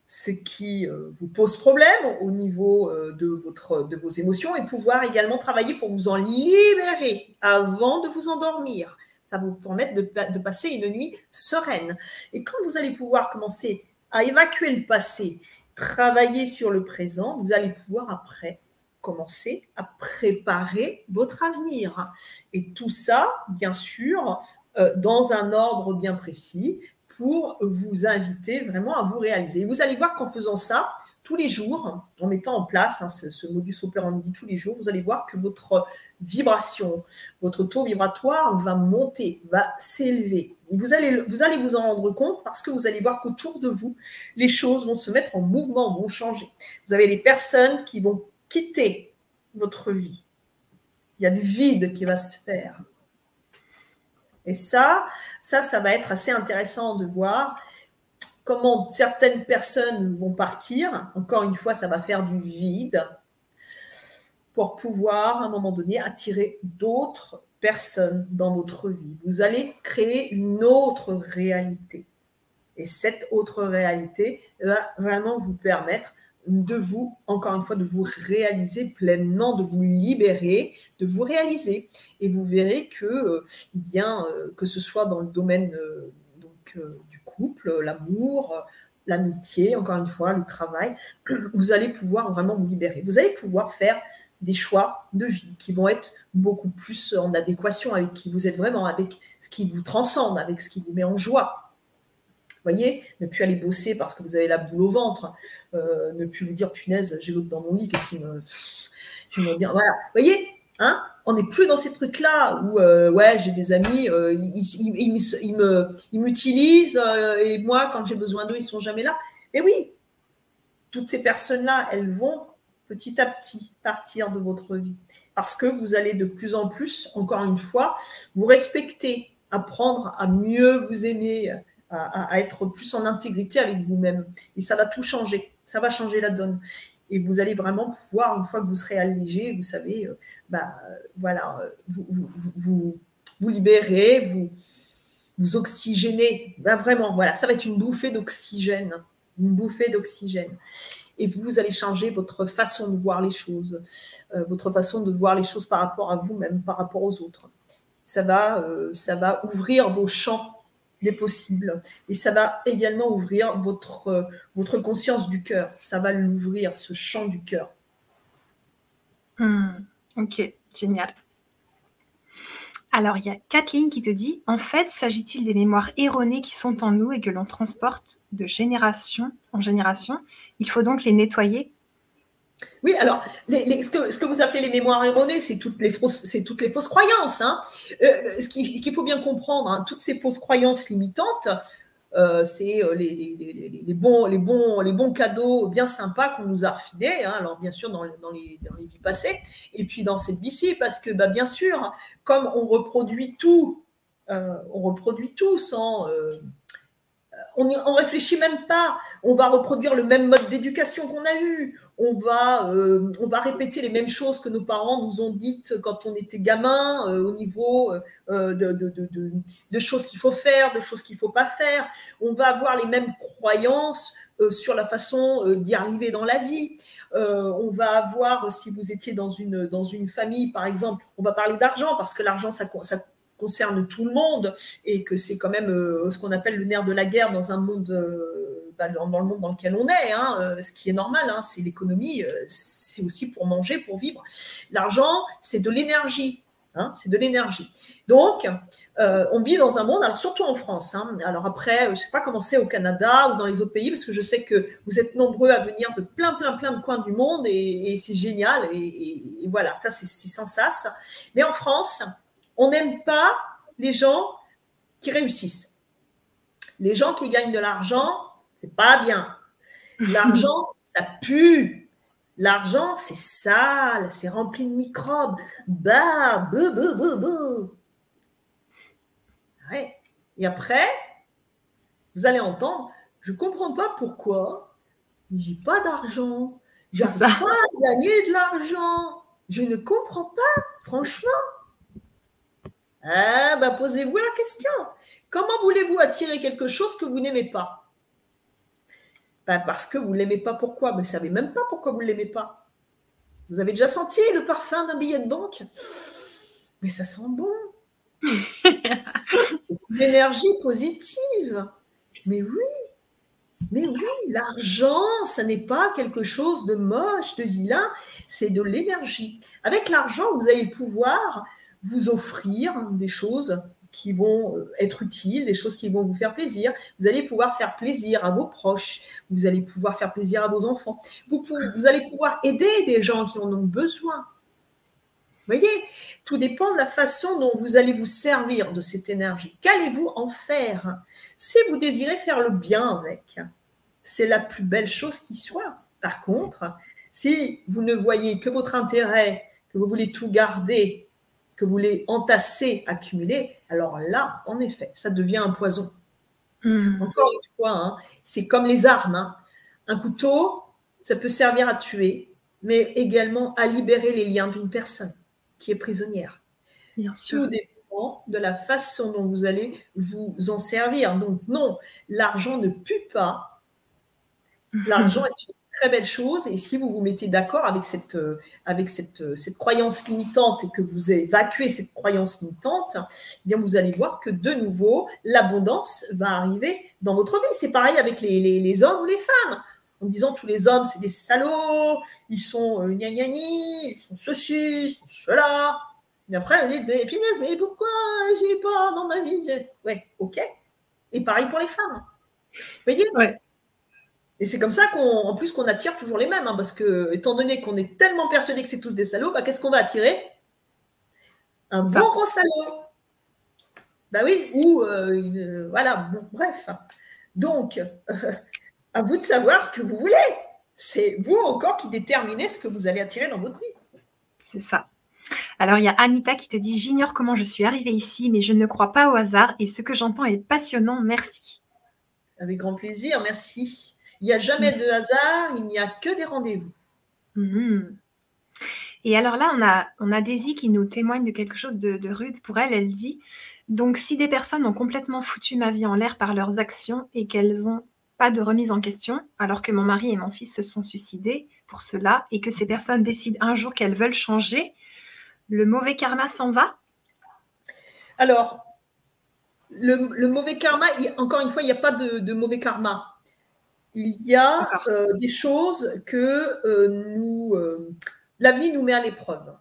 ce qui euh, vous pose problème au niveau euh, de, votre, de vos émotions et pouvoir également travailler pour vous en libérer avant de vous endormir. Ça va vous permettre de passer une nuit sereine. Et quand vous allez pouvoir commencer à évacuer le passé, travailler sur le présent, vous allez pouvoir après commencer à préparer votre avenir. Et tout ça, bien sûr, euh, dans un ordre bien précis, pour vous inviter vraiment à vous réaliser. Et vous allez voir qu'en faisant ça, tous les jours, en mettant en place hein, ce, modus operandi tous les jours, vous allez voir que votre vibration, votre taux vibratoire va monter, va s'élever. Vous allez, vous allez vous en rendre compte parce que vous allez voir qu'autour de vous, les choses vont se mettre en mouvement, vont changer. Vous avez les personnes qui vont quitter votre vie. Il y a du vide qui va se faire. Et ça, ça, ça va être assez intéressant de voir comment certaines personnes vont partir. Encore une fois, ça va faire du vide pour pouvoir, à un moment donné, attirer d'autres personnes dans votre vie. Vous allez créer une autre réalité. Et cette autre réalité va vraiment vous permettre de vous, encore une fois, de vous réaliser pleinement, de vous libérer, de vous réaliser. Et vous verrez que, euh, bien, euh, que ce soit dans le domaine euh, donc, du couple, l'amour, l'amitié, encore une fois, le travail, vous allez pouvoir vraiment vous libérer. Vous allez pouvoir faire des choix de vie qui vont être beaucoup plus en adéquation avec qui vous êtes vraiment, avec ce qui vous transcende, avec ce qui vous met en joie voyez, ne plus aller bosser parce que vous avez la boule au ventre, euh, ne plus vous dire punaise, j'ai l'autre dans mon lit, qu'est-ce qui me. J'aimerais bien. Voilà. Vous voyez, hein on n'est plus dans ces trucs-là où, euh, ouais, j'ai des amis, euh, ils, m'utilisent et moi, quand j'ai besoin d'eux, ils sont jamais là. Et oui, toutes ces personnes-là, elles vont petit à petit partir de votre vie parce que vous allez de plus en plus, encore une fois, vous respecter, apprendre à mieux vous aimer, à, être plus en intégrité avec vous-même. Et ça va tout changer. Ça va changer la donne. Et vous allez vraiment pouvoir, une fois que vous serez allégé, vous savez, euh, bah, voilà, euh, vous, vous, libérez, vous, vous oxygénez. Bah, vraiment, voilà, ça va être une bouffée d'oxygène. Une bouffée d'oxygène et vous allez changer votre façon de voir les choses, euh, votre façon de voir les choses par rapport à vous-même, par rapport aux autres. Ça va, ça va ouvrir vos champs des possibles. Et ça va également ouvrir votre, euh, votre conscience du cœur. Ça va l'ouvrir, ce champ du cœur. Hmm, ok, génial. Alors, il y a Kathleen qui te dit En fait, s'agit-il des mémoires erronées qui sont en nous et que l'on transporte de génération en génération? Il faut donc les nettoyer oui, alors, ce, que, vous appelez les mémoires erronées, c'est toutes les fausses, croyances. Hein. Euh, ce qu'il faut bien comprendre, hein, toutes ces fausses croyances limitantes, euh, c'est euh, les, bons, cadeaux bien sympas qu'on nous a refilés, hein. alors bien sûr dans, les, vies passées, et puis dans cette vie-ci, parce que bah, bien sûr, comme on reproduit tout, on reproduit tout sans on ne réfléchit même pas. On va reproduire le même mode d'éducation qu'on a eu. On va, euh, on va répéter les mêmes choses que nos parents nous ont dites quand on était gamin euh, au niveau euh, de, choses qu'il faut faire, de choses qu'il ne faut pas faire. On va avoir les mêmes croyances sur la façon d'y arriver dans la vie. on va avoir, si vous étiez dans une, dans une famille, par exemple, on va parler d'argent parce que l'argent, ça, ça concerne tout le monde et que c'est quand même euh, ce qu'on appelle le nerf de la guerre dans un monde euh, bah, dans, le monde dans lequel on est, hein, ce qui est normal, hein, c'est l'économie, c'est aussi pour manger, pour vivre. L'argent, c'est de l'énergie. Hein, c'est de l'énergie. Donc, euh, on vit dans un monde, alors surtout en France. Alors après, je ne sais pas comment c'est au Canada ou dans les autres pays, parce que je sais que vous êtes nombreux à venir de plein, plein, plein de coins du monde et, c'est génial. Et, voilà, ça c'est sans sas. Mais en France, on n'aime pas les gens qui réussissent. Les gens qui gagnent de l'argent, c'est pas bien. L'argent, ça pue. L'argent, c'est sale, c'est rempli de microbes. Bah, bou, bou, bou, bou. Ouais. Et après, vous allez entendre, je ne comprends pas pourquoi j'ai pas d'argent. J'arrive pas à gagner de l'argent. Je ne comprends pas, franchement. Ah, bah, posez-vous la question. Comment voulez-vous attirer quelque chose que vous n'aimez pas? Ben, parce que vous ne l'aimez pas. Pourquoi? Vous ne savez même pas pourquoi vous ne l'aimez pas. Vous avez déjà senti le parfum d'un billet de banque? Mais ça sent bon. C'est une énergie positive. Mais oui, mais oui, l'argent, ça n'est pas quelque chose de moche, de vilain, c'est de l'énergie. Avec l'argent, vous allez pouvoir vous offrir des choses qui vont euh, être utiles, des choses qui vont vous faire plaisir. Vous allez pouvoir faire plaisir à vos proches, vous allez pouvoir faire plaisir à vos enfants, vous, vous allez pouvoir aider des gens qui en ont besoin. Vous voyez, tout dépend de la façon dont vous allez vous servir de cette énergie. Qu'allez-vous en faire? Si vous désirez faire le bien avec, c'est la plus belle chose qui soit. Par contre, si vous ne voyez que votre intérêt, que vous voulez tout garder, que vous voulez entasser, accumuler, alors là, en effet, ça devient un poison. Hmm. Encore une fois, hein, c'est comme les armes. Hein. Un couteau, ça peut servir à tuer, mais également à libérer les liens d'une personne qui est prisonnière. Bien sûr. Tout dépend de la façon dont vous allez vous en servir. Donc non, l'argent ne pue pas. L'argent est une très belle chose. Et si vous vous mettez d'accord avec cette, euh, avec cette, euh, cette croyance limitante et que vous évacuez cette croyance limitante, eh bien vous allez voir que de nouveau, l'abondance va arriver dans votre vie. C'est pareil avec les, les, hommes ou les femmes. En disant tous les hommes, c'est des salauds, ils sont euh, gna gna ils sont ceci, ils sont cela. Et après, on dit, mais punaise, mais pourquoi j'ai pas dans ma vie? Ouais, ok. Et pareil pour les femmes. Vous voyez? Et c'est comme ça qu'en plus qu'on attire toujours les mêmes, hein, parce que étant donné qu'on est tellement persuadé que c'est tous des salauds, bah, qu'est-ce qu'on va attirer? Un bon gros salaud. Bah oui, ou euh, voilà, bon, bref. Donc, euh, à vous de savoir ce que vous voulez. C'est vous encore qui déterminez ce que vous allez attirer dans votre vie. C'est ça. Alors, il y a Anita qui te dit J'ignore comment je suis arrivée ici, mais je ne crois pas au hasard et ce que j'entends est passionnant. Merci. Avec grand plaisir, merci. Il n'y a jamais de hasard, il n'y a que des rendez-vous. Mhm. Et alors là, on a, on a Daisy qui nous témoigne de quelque chose de, rude pour elle. Elle dit Donc, si des personnes ont complètement foutu ma vie en l'air par leurs actions et qu'elles n'ont pas de remise en question, alors que mon mari et mon fils se sont suicidés pour cela, et que ces personnes décident un jour qu'elles veulent changer, le mauvais karma s'en va? Alors, le, mauvais karma, encore une fois, il n'y a pas de mauvais karma il y a euh, des choses que euh, nous, euh, la vie nous met à l'épreuve.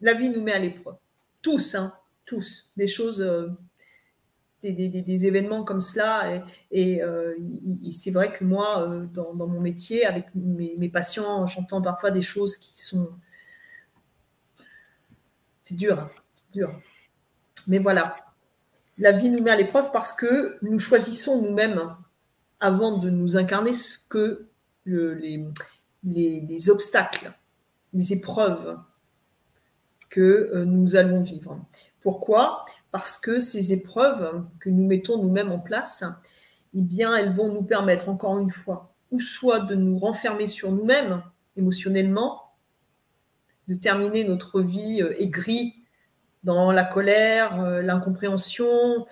La vie nous met à l'épreuve. Tous, hein, tous. Des choses, des, événements comme cela. Et, c'est vrai que moi, dans, mon métier, avec mes, patients, j'entends parfois des choses qui sont. C'est dur, hein, c'est dur. Mais voilà. La vie nous met à l'épreuve parce que nous choisissons nous-mêmes avant de nous incarner ce que les, les, obstacles, les épreuves que euh, nous allons vivre. Pourquoi? Parce que ces épreuves que nous mettons nous-mêmes en place, eh bien, elles vont nous permettre, encore une fois, ou soit de nous renfermer sur nous-mêmes émotionnellement, de terminer notre vie euh, aigrie dans la colère, euh, l'incompréhension,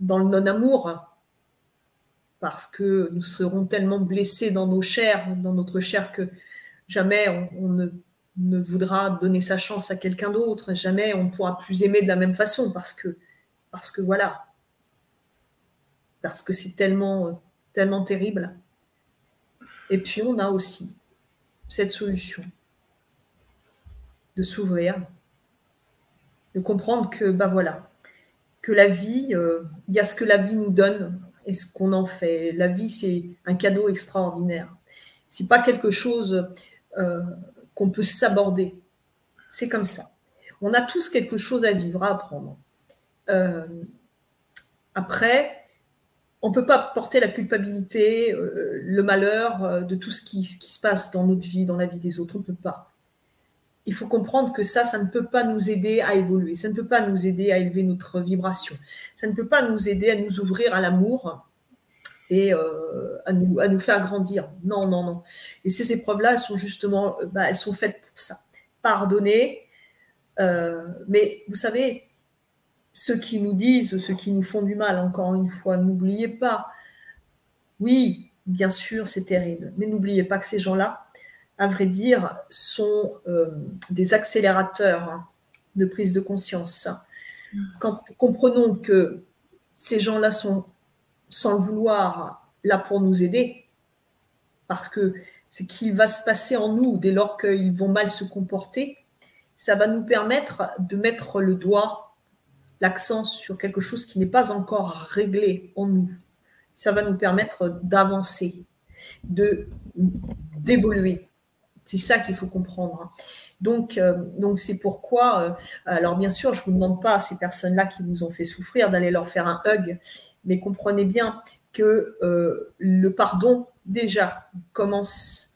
dans le non-amour, parce que nous serons tellement blessés dans nos chairs, dans notre chair, que jamais on, ne, voudra donner sa chance à quelqu'un d'autre, jamais on ne pourra plus aimer de la même façon, parce que, parce que voilà, parce que c'est tellement, tellement terrible. Et puis on a aussi cette solution de s'ouvrir, de comprendre que, bah voilà, que la vie, euh, il y a ce que la vie nous donne et ce qu'on en fait. La vie, c'est un cadeau extraordinaire. C'est pas quelque chose euh, qu'on peut s'aborder. C'est comme ça. On a tous quelque chose à vivre, à apprendre. Euh, après, on ne peut pas porter la culpabilité, le malheur de tout ce qui, ce qui, se passe dans notre vie, dans la vie des autres. On ne peut pas il faut comprendre que ça, ça ne peut pas nous aider à évoluer, ça ne peut pas nous aider à élever notre vibration, ça ne peut pas nous aider à nous ouvrir à l'amour et euh, à, nous, faire grandir. Non, non, non. Et ces épreuves-là, elles sont justement, bah, elles sont faites pour ça. Pardonner, euh, mais vous savez, ceux qui nous disent, ceux qui nous font du mal, encore une fois, n'oubliez pas, oui, bien sûr, c'est terrible, mais n'oubliez pas que ces gens-là, à vrai dire, sont euh, des accélérateurs hein, de prise de conscience. Quand comprenons que ces gens-là sont, sans le vouloir, là pour nous aider, parce que ce qui va se passer en nous dès lors qu'ils vont mal se comporter, ça va nous permettre de mettre le doigt, l'accent sur quelque chose qui n'est pas encore réglé en nous. Ça va nous permettre d'avancer, d'évoluer. C'est ça qu'il faut comprendre. Hein. Donc, euh, donc c'est pourquoi, euh, alors bien sûr, je ne vous demande pas à ces personnes-là qui vous ont fait souffrir d'aller leur faire un hug, mais comprenez bien que euh, le pardon, déjà, commence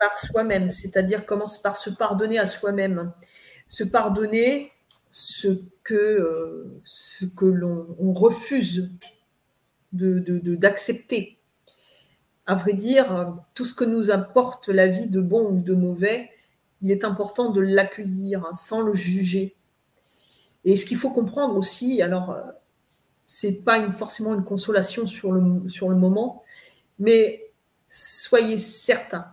par soi-même, c'est-à-dire commence par se pardonner à soi-même. Se pardonner ce que, ce que l'on refuse d'accepter. De, à vrai dire, tout ce que nous apporte la vie de bon ou de mauvais, il est important de l'accueillir sans le juger. Et ce qu'il faut comprendre aussi, alors, c'est pas forcément une consolation sur le, sur le moment, mais soyez certains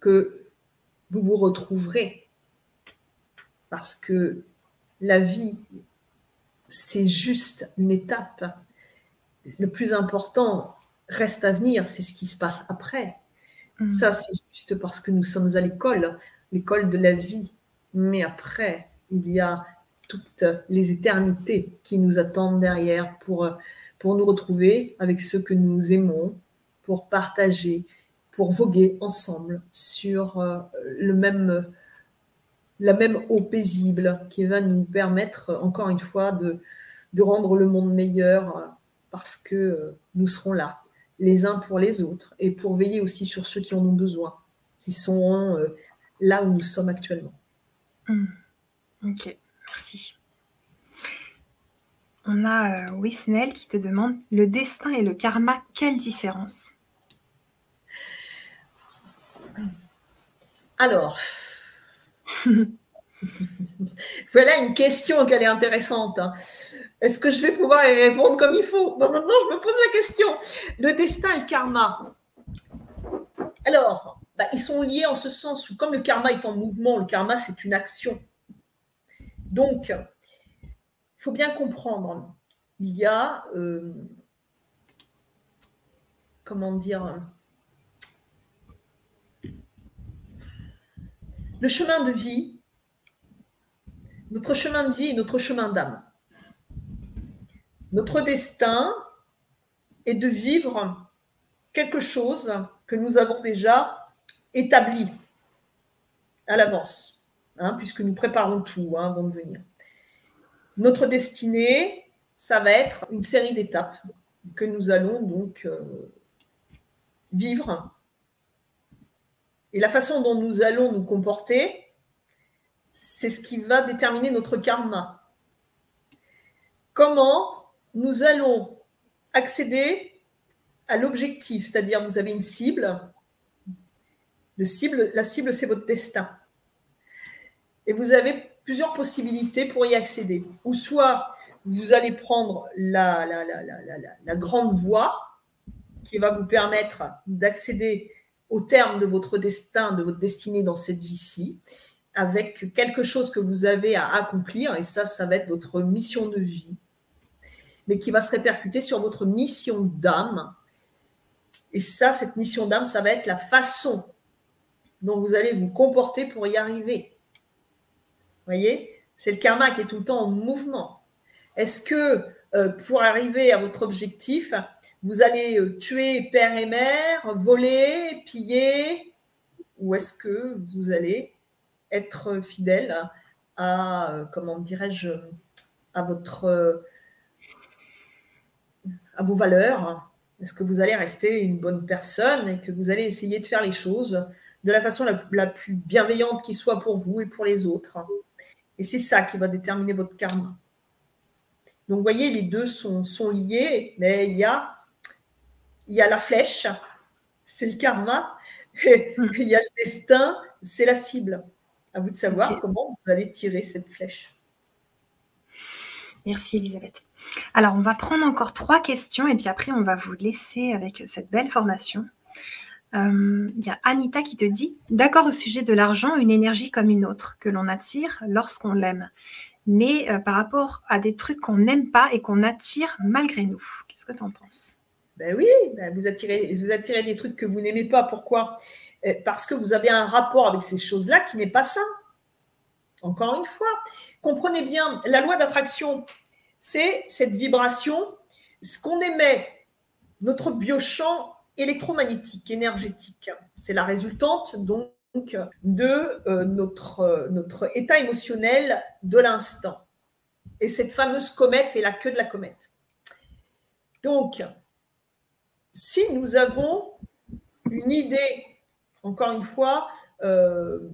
que vous vous retrouverez parce que la vie, c'est juste une étape. Le plus important, reste à venir, c'est ce qui se passe après. Mm. Ça, c'est juste parce que nous sommes à l'école, l'école de la vie. Mais après, il y a toutes les éternités qui nous attendent derrière pour, pour nous retrouver avec ceux que nous aimons, pour partager, pour voguer ensemble sur euh, le même, la même eau paisible qui va nous permettre, encore une fois, de, de rendre le monde meilleur parce que nous serons là les uns pour les autres et pour veiller aussi sur ceux qui en ont besoin, qui sont euh, là où nous sommes actuellement. Hmm. Ok, merci. On a euh, Wisnel qui te demande le destin et le karma, quelle différence? Alors, voilà une question qui est intéressante. Hein. Est-ce que je vais pouvoir y répondre comme il faut? Maintenant, je me pose la question. Le destin et le karma. Alors, bah, ils sont liés en ce sens où, comme le karma est en mouvement, le karma, c'est une action. Donc, il faut bien comprendre, il y a, euh, comment dire, le chemin de vie, notre chemin de vie et notre chemin d'âme. Notre destin est de vivre quelque chose que nous avons déjà établi à l'avance, hein, puisque nous préparons tout hein, avant de venir. Notre destinée, ça va être une série d'étapes que nous allons donc euh, vivre. Et la façon dont nous allons nous comporter, c'est ce qui va déterminer notre karma. Comment nous allons accéder à l'objectif, c'est-à-dire vous avez une cible. Le cible la cible, c'est votre destin. Et vous avez plusieurs possibilités pour y accéder. Ou soit vous allez prendre la, la grande voie qui va vous permettre d'accéder au terme de votre destin, de votre destinée dans cette vie-ci, avec quelque chose que vous avez à accomplir. Et ça, ça va être votre mission de vie mais qui va se répercuter sur votre mission d'âme. Et ça, cette mission d'âme, ça va être la façon dont vous allez vous comporter pour y arriver. Voyez? C'est le karma qui est tout le temps en mouvement. Est-ce que euh, pour arriver à votre objectif, vous allez euh, tuer père et mère, voler, piller, ou est-ce que vous allez être fidèle à, euh, comment dirais-je, à votre à vos valeurs Est-ce que vous allez rester une bonne personne et que vous allez essayer de faire les choses de la façon la, plus bienveillante qui soit pour vous et pour les autres Et c'est ça qui va déterminer votre karma. Donc, vous voyez, les deux sont, sont liés, mais il y a, il y a la flèche, c'est le karma, et il y a le destin, c'est la cible. À vous de savoir comment vous allez tirer cette flèche. Merci Elisabeth. Alors, on va prendre encore trois questions et puis après, on va vous laisser avec cette belle formation. Euh, il y a Anita qui te dit D'accord au sujet de l'argent, une énergie comme une autre que l'on attire lorsqu'on l'aime, mais euh, par rapport à des trucs qu'on n'aime pas et qu'on attire malgré nous. Qu'est-ce que tu en penses? Ben oui, ben vous, attirez, vous attirez des trucs que vous n'aimez pas. Pourquoi? Parce que vous avez un rapport avec ces choses-là qui n'est pas sain. Encore une fois, comprenez bien, la loi d'attraction, c'est cette vibration, ce qu'on émet, notre biochamp électromagnétique, énergétique. C'est la résultante donc de euh, euh, notre état émotionnel de l'instant. Et cette fameuse comète est la queue de la comète. Donc, si nous avons une idée, encore une fois, euh,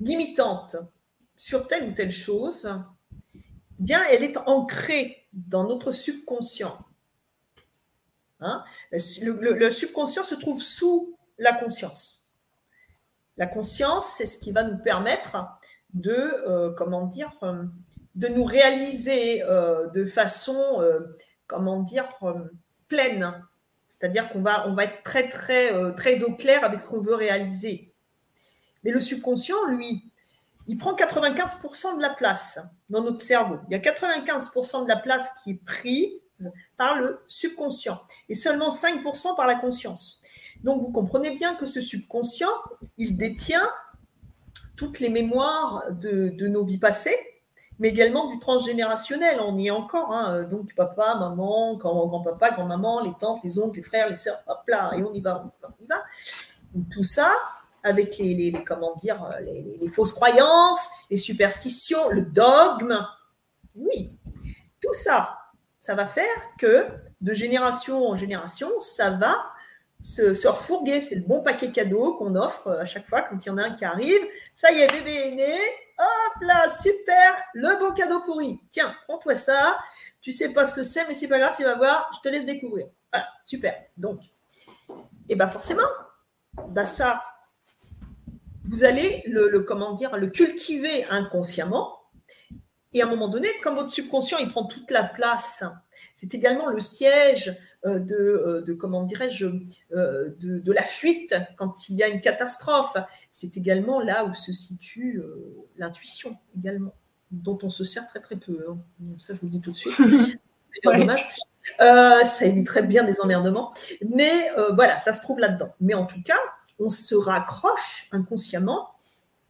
limitante sur telle ou telle chose, bien, elle est ancrée dans notre subconscient. Hein? le, subconscient se trouve sous la conscience. La conscience, c'est ce qui va nous permettre de, euh, euh, de nous réaliser de façon, comment pleine. C'est-à-dire qu'on va, on va être très, très, très au clair avec ce qu'on veut réaliser. Mais le subconscient, lui, il prend 95% de la place dans notre cerveau. Il y a 95% de la place qui est prise par le subconscient et seulement 5% par la conscience. Donc vous comprenez bien que ce subconscient, il détient toutes les mémoires de, nos vies passées, mais également du transgénérationnel. On y est encore. Hein. Donc papa, maman, grand-papa, grand-maman, les tantes, les oncles, les frères, les sœurs, hop là, et on y va, on y va. tout ça, avec les, comment dire, les, fausses croyances, les superstitions, le dogme. Oui, tout ça, ça va faire que de génération en génération, ça va se, se refourguer. C'est le bon paquet cadeau qu'on offre à chaque fois quand il y en a un qui arrive. Ça y est, bébé est né. Hop là, super, le beau cadeau pourri. Tiens, prends-toi ça. Tu sais pas ce que c'est, mais c'est pas grave, tu vas voir, je te laisse découvrir. Voilà, super. Donc, et eh bien forcément, dans ça, vous allez le, comment dire, le cultiver inconsciemment. Et à un moment donné, comme votre subconscient, il prend toute la place, c'est également le siège de, euh, de comment dirais-je, euh, de, la fuite quand il y a une catastrophe. C'est également là où se situe l'intuition également, dont on se sert très très peu. Hein. Ça, je vous le dis tout de suite. C'est dommage. ça éviterait bien des emmerdements. Mais voilà, ça se trouve là-dedans. Mais en tout cas, on se raccroche inconsciemment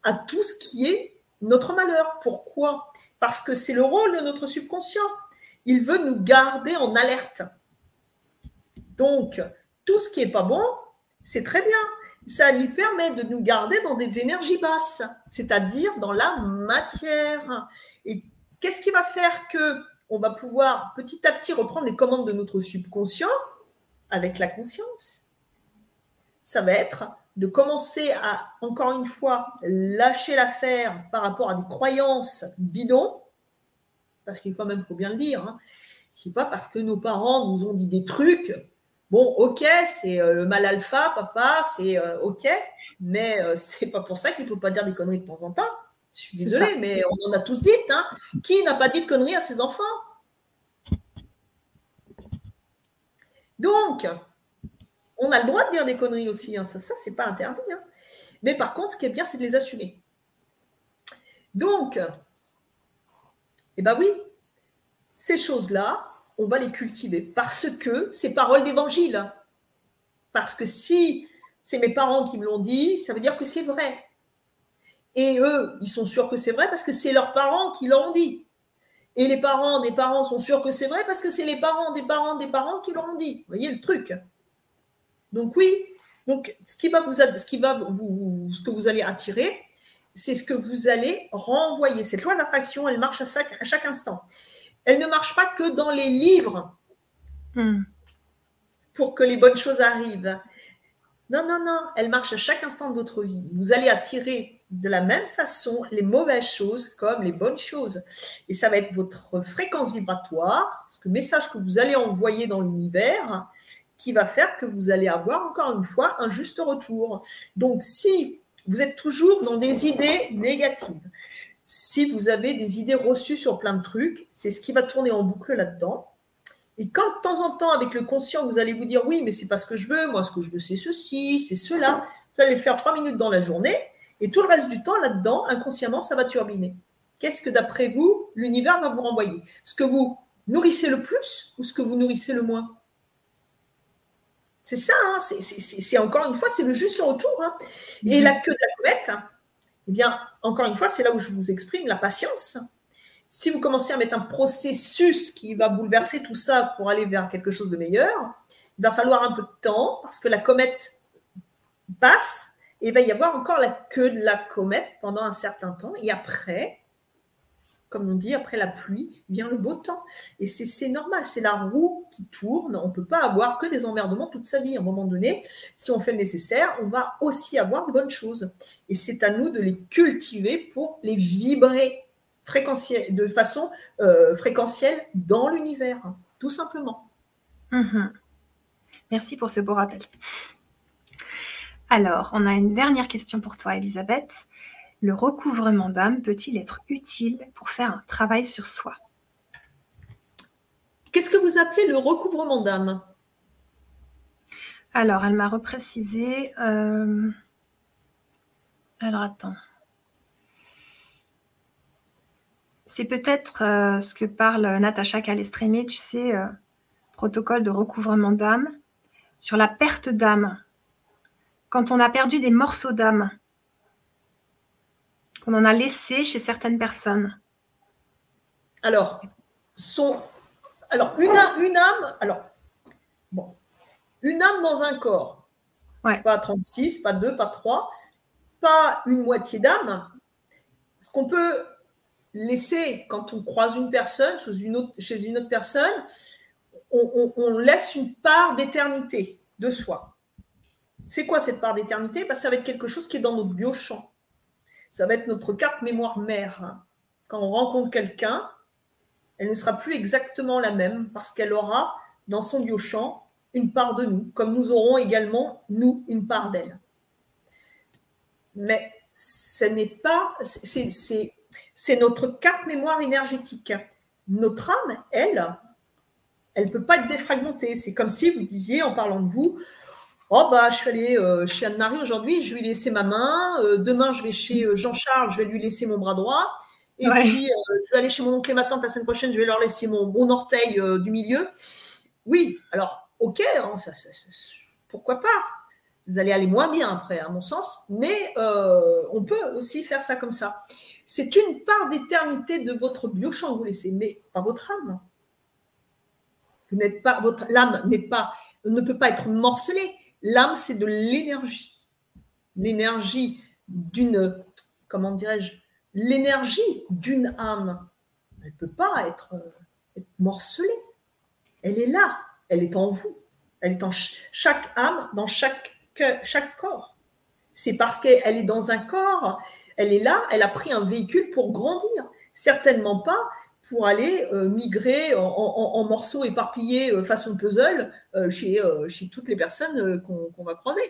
à tout ce qui est notre malheur. Pourquoi? Parce que c'est le rôle de notre subconscient. Il veut nous garder en alerte. Donc, tout ce qui n'est pas bon, c'est très bien. Ça lui permet de nous garder dans des énergies basses, c'est-à-dire dans la matière. Et qu'est-ce qui va faire que on va pouvoir petit à petit reprendre les commandes de notre subconscient avec la conscience? Ça va être de commencer à, encore une fois, lâcher l'affaire par rapport à des croyances bidons, parce qu'il quand même, faut bien le dire, hein, c'est pas parce que nos parents nous ont dit des trucs, bon, ok, c'est euh, le mal alpha, papa, c'est euh, ok, mais euh, c'est pas pour ça qu'il ne faut pas dire des conneries de temps en temps. Je suis désolée, mais on en a tous dit. Hein. Qui n'a pas dit de conneries à ses enfants? Donc, on a le droit de dire des conneries aussi, hein. ça, ça c'est pas interdit. Hein. Mais par contre, ce qui est bien, c'est de les assumer. Donc, eh bien oui, ces choses-là, on va les cultiver parce que c'est parole d'évangile. Parce que si c'est mes parents qui me l'ont dit, ça veut dire que c'est vrai. Et eux, ils sont sûrs que c'est vrai parce que c'est leurs parents qui l'ont dit. Et les parents des parents sont sûrs que c'est vrai parce que c'est les parents des parents des parents qui l'ont dit. Voyez le truc? Donc oui, donc ce qui va vous, ce qui va vous, ce que vous allez attirer, c'est ce que vous allez renvoyer. Cette loi d'attraction, elle marche à chaque, instant. Elle ne marche pas que dans les livres hmm. pour que les bonnes choses arrivent. Non, non, non, elle marche à chaque instant de votre vie. Vous allez attirer de la même façon les mauvaises choses comme les bonnes choses. Et ça va être votre fréquence vibratoire, ce message que vous allez envoyer dans l'univers, qui va faire que vous allez avoir encore une fois un juste retour. Donc si vous êtes toujours dans des idées négatives, si vous avez des idées reçues sur plein de trucs, c'est ce qui va tourner en boucle là-dedans. Et quand de temps en temps, avec le conscient, vous allez vous dire oui, mais c'est pas ce que je veux, moi ce que je veux c'est ceci, c'est cela, vous allez le faire trois minutes dans la journée, et tout le reste du temps là-dedans, inconsciemment, ça va turbiner. Qu'est-ce que d'après vous, l'univers va vous renvoyer? Ce que vous nourrissez le plus ou ce que vous nourrissez le moins? C'est ça, hein, c'est encore une fois, c'est le juste retour. Hein. Et mhm. la queue de la comète, eh bien, encore une fois, c'est là où je vous exprime la patience si vous commencez à mettre un processus qui va bouleverser tout ça pour aller vers quelque chose de meilleur, il va falloir un peu de temps parce que la comète passe et il va y avoir encore la queue de la comète pendant un certain temps. Et après, comme on dit, après la pluie vient le beau temps. Et c'est normal, c'est la roue qui tourne. On ne peut pas avoir que des emmerdements toute sa vie. À un moment donné, si on fait le nécessaire, on va aussi avoir de bonnes choses. Et c'est à nous de les cultiver pour les vibrer de façon euh, fréquentielle dans l'univers, tout simplement. Mhm. Merci pour ce beau rappel. Alors, on a une dernière question pour toi, Elisabeth. Le recouvrement d'âme peut-il être utile pour faire un travail sur soi? Qu'est-ce que vous appelez le recouvrement d'âme? Alors, elle m'a reprécisé. Euh, alors, attends. C'est peut-être euh, ce que parle Natacha Calestrémé, tu sais, euh, protocole de recouvrement d'âme, sur la perte d'âme. Quand on a perdu des morceaux d'âme, qu'on en a laissé chez certaines personnes. Alors, son, alors une, une âme, alors, bon, une âme dans un corps. Pas 36, pas 2, pas 3, pas une moitié d'âme. Ce qu'on peut laisser, quand on croise une personne chez une autre, chez une autre personne, on, laisse une part d'éternité de soi. C'est quoi cette part d'éternité? Ben, Ça va être quelque chose qui est dans notre biochamp. Ça va être notre carte mémoire mère. Quand on rencontre quelqu'un, elle ne sera plus exactement la même parce qu'elle aura dans son biochamp une part de nous, comme nous aurons également, nous, une part d'elle. Mais ce n'est pas, c'est c'est notre carte mémoire énergétique. Notre âme, elle, elle ne peut pas être défragmentée. C'est comme si vous disiez, en parlant de vous, Oh, bah, je suis allée euh, chez Anne-Marie aujourd'hui, je lui laisser ma main. Euh, demain, je vais chez euh, Jean-Charles, je vais lui laisser mon bras droit. Et puis, je vais aller chez mon oncle et ma tante la semaine prochaine, je vais leur laisser mon bon orteil du milieu. Oui, alors, ok, hein, pourquoi pas? Vous allez aller moins bien après, à mon sens, mais on peut aussi faire ça comme ça. C'est une part d'éternité de votre biochamp que vous laissez, mais pas votre âme. Vous n'êtes pas, votre l'âme n'est pas, ne peut pas être morcelée. L'âme, c'est de l'énergie, l'énergie d'une, comment dirais-je, l'énergie d'une âme. Elle ne peut pas être, être morcelée. Elle est là, elle est en vous, elle est en chaque âme, dans chaque, chaque corps. C'est parce qu'elle est dans un corps elle est là, elle a pris un véhicule pour grandir. Certainement pas pour aller euh, migrer en, morceaux éparpillés euh, façon puzzle euh, chez, chez, toutes les personnes qu'on va croiser.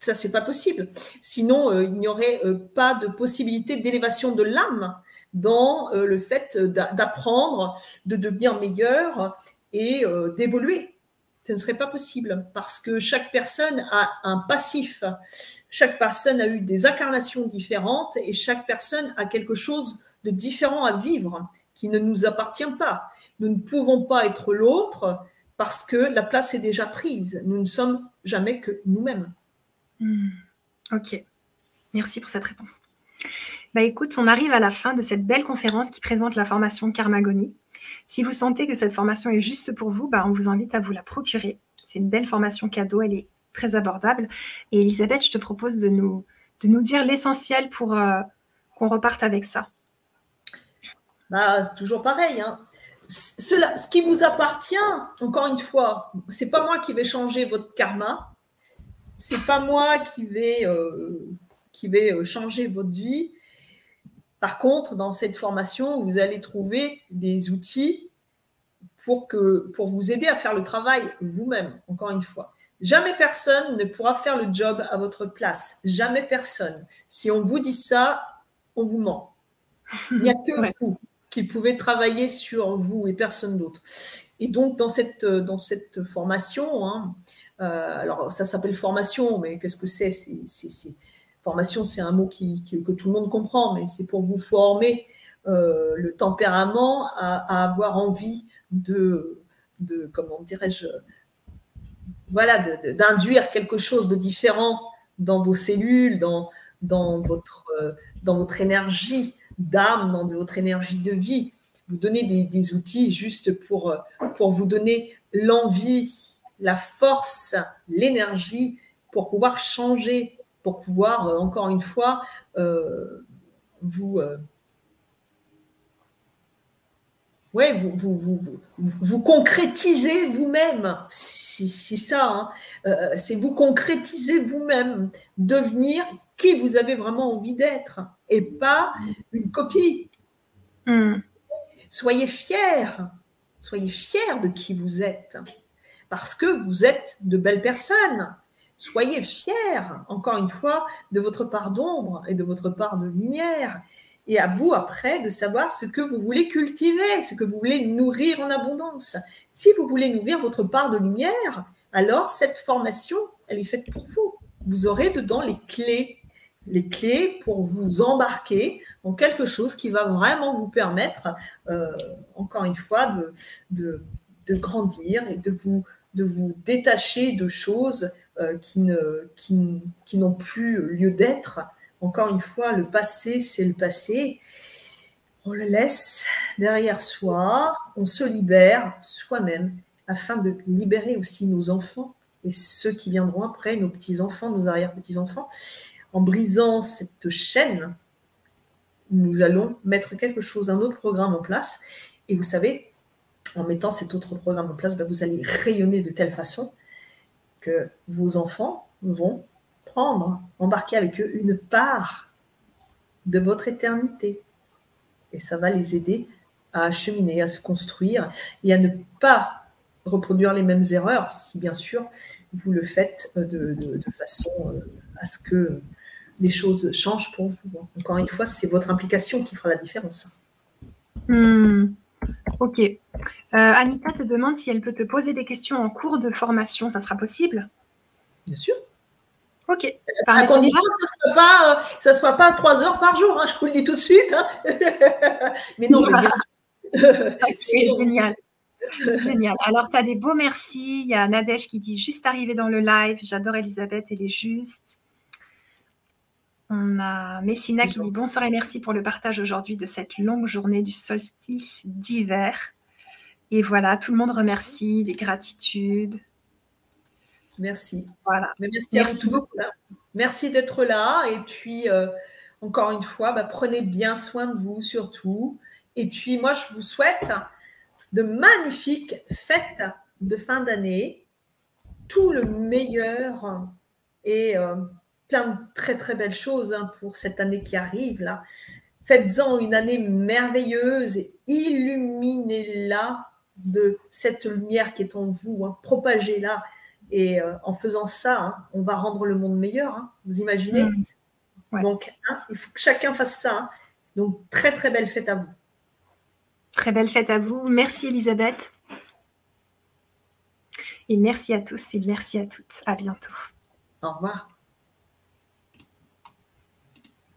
Ça, c'est pas possible. Sinon, il n'y aurait pas de possibilité d'élévation de l'âme dans le fait d'apprendre, de devenir meilleur et d'évoluer. Ce ne serait pas possible parce que chaque personne a un passif chaque personne a eu des incarnations différentes et chaque personne a quelque chose de différent à vivre qui ne nous appartient pas. Nous ne pouvons pas être l'autre parce que la place est déjà prise. Nous ne sommes jamais que nous-mêmes. Hmm. Ok. Merci pour cette réponse. Bah écoute, on arrive à la fin de cette belle conférence qui présente la formation Karmagonie. Si vous sentez que cette formation est juste pour vous, bah on vous invite à vous la procurer. C'est une belle formation cadeau, elle est très abordable. Et Elisabeth, je te propose de nous, de nous dire l'essentiel pour euh, qu'on reparte avec ça. Bah, toujours pareil. Hein. Cela, ce qui vous appartient, encore une fois, c'est pas moi qui vais changer votre karma, c'est pas moi qui vais, euh, qui vais euh, changer votre vie. Par contre, dans cette formation, vous allez trouver des outils pour, que, pour vous aider à faire le travail vous-même, encore une fois. Jamais personne ne pourra faire le job à votre place. Jamais personne. Si on vous dit ça, on vous ment. Il n'y a que vous qui pouvez travailler sur vous et personne d'autre. Et donc, dans cette, dans cette formation, hein, euh, alors ça s'appelle formation, mais qu'est-ce que c'est? Formation, c'est un mot qui, que tout le monde comprend, mais c'est pour vous former euh, le tempérament à, avoir envie de, de comment dirais-je, voilà, d'induire quelque chose de différent dans vos cellules, dans, dans, votre, euh, dans votre énergie d'âme, dans votre énergie de vie. Vous donner des, outils juste pour, pour vous donner l'envie, la force, l'énergie pour pouvoir changer, pour pouvoir, euh, encore une fois, euh, vous, ouais, vous, vous, vous, vous, concrétisez vous-même. C'est ça, hein. euh, c'est vous concrétiser vous-même, devenir qui vous avez vraiment envie d'être et pas une copie. Hmm. Soyez fiers, soyez fiers de qui vous êtes parce que vous êtes de belles personnes. Soyez fiers, encore une fois, de votre part d'ombre et de votre part de lumière et à vous après de savoir ce que vous voulez cultiver, ce que vous voulez nourrir en abondance. Si vous voulez nourrir votre part de lumière, alors cette formation, elle est faite pour vous. Vous aurez dedans les clés, les clés pour vous embarquer dans quelque chose qui va vraiment vous permettre, euh, encore une fois, de, grandir et de vous, détacher de choses euh, qui n'ont plus lieu d'être encore une fois, le passé, c'est le passé. On le laisse derrière soi, on se libère soi-même afin de libérer aussi nos enfants et ceux qui viendront après, nos petits-enfants, nos arrière-petits-enfants. En brisant cette chaîne, nous allons mettre quelque chose, un autre programme en place. Et vous savez, en mettant cet autre programme en place, ben, vous allez rayonner de telle façon que vos enfants vont prendre, embarquer avec eux une part de votre éternité. Et ça va les aider à cheminer, à se construire et à ne pas reproduire les mêmes erreurs si bien sûr vous le faites de, façon euh, à ce que les choses changent pour vous. Encore une fois, c'est votre implication qui fera la différence. Hmm. Ok. Euh, Anita te demande si elle peut te poser des questions en cours de formation. Ça sera possible? Bien sûr. Ok. à condition que ce ne soit, pas, soit pas trois heures par jour, hein, je vous le dis tout de suite. Hein. mais non, C'est génial. Génial. Alors, tu as des beaux merci. Il y a Nadège qui dit juste arrivé dans le live. J'adore Elisabeth, elle est juste. On a Messina qui dit bonsoir et merci pour le partage aujourd'hui de cette longue journée du solstice d'hiver. Et voilà, tout le monde remercie, des gratitudes. Merci. Voilà. merci, à vous tous. Merci d'être là. Et puis, euh, encore une fois, bah, prenez bien soin de vous surtout. Et puis, moi, je vous souhaite de magnifiques fêtes de fin d'année, tout le meilleur et euh, plein de très, très belles choses hein, pour cette année qui arrive là. Faites-en une année merveilleuse et illuminez-la de cette lumière qui est en vous, hein. propagez-la et euh, en faisant ça, hein, on va rendre le monde meilleur. Hein. vous imaginez? Mmh. Donc, hein, il faut que chacun fasse ça. Donc, très, très belle fête à vous. Très belle fête à vous. Merci, Elisabeth. Et merci à tous et merci à toutes. À bientôt. Au revoir.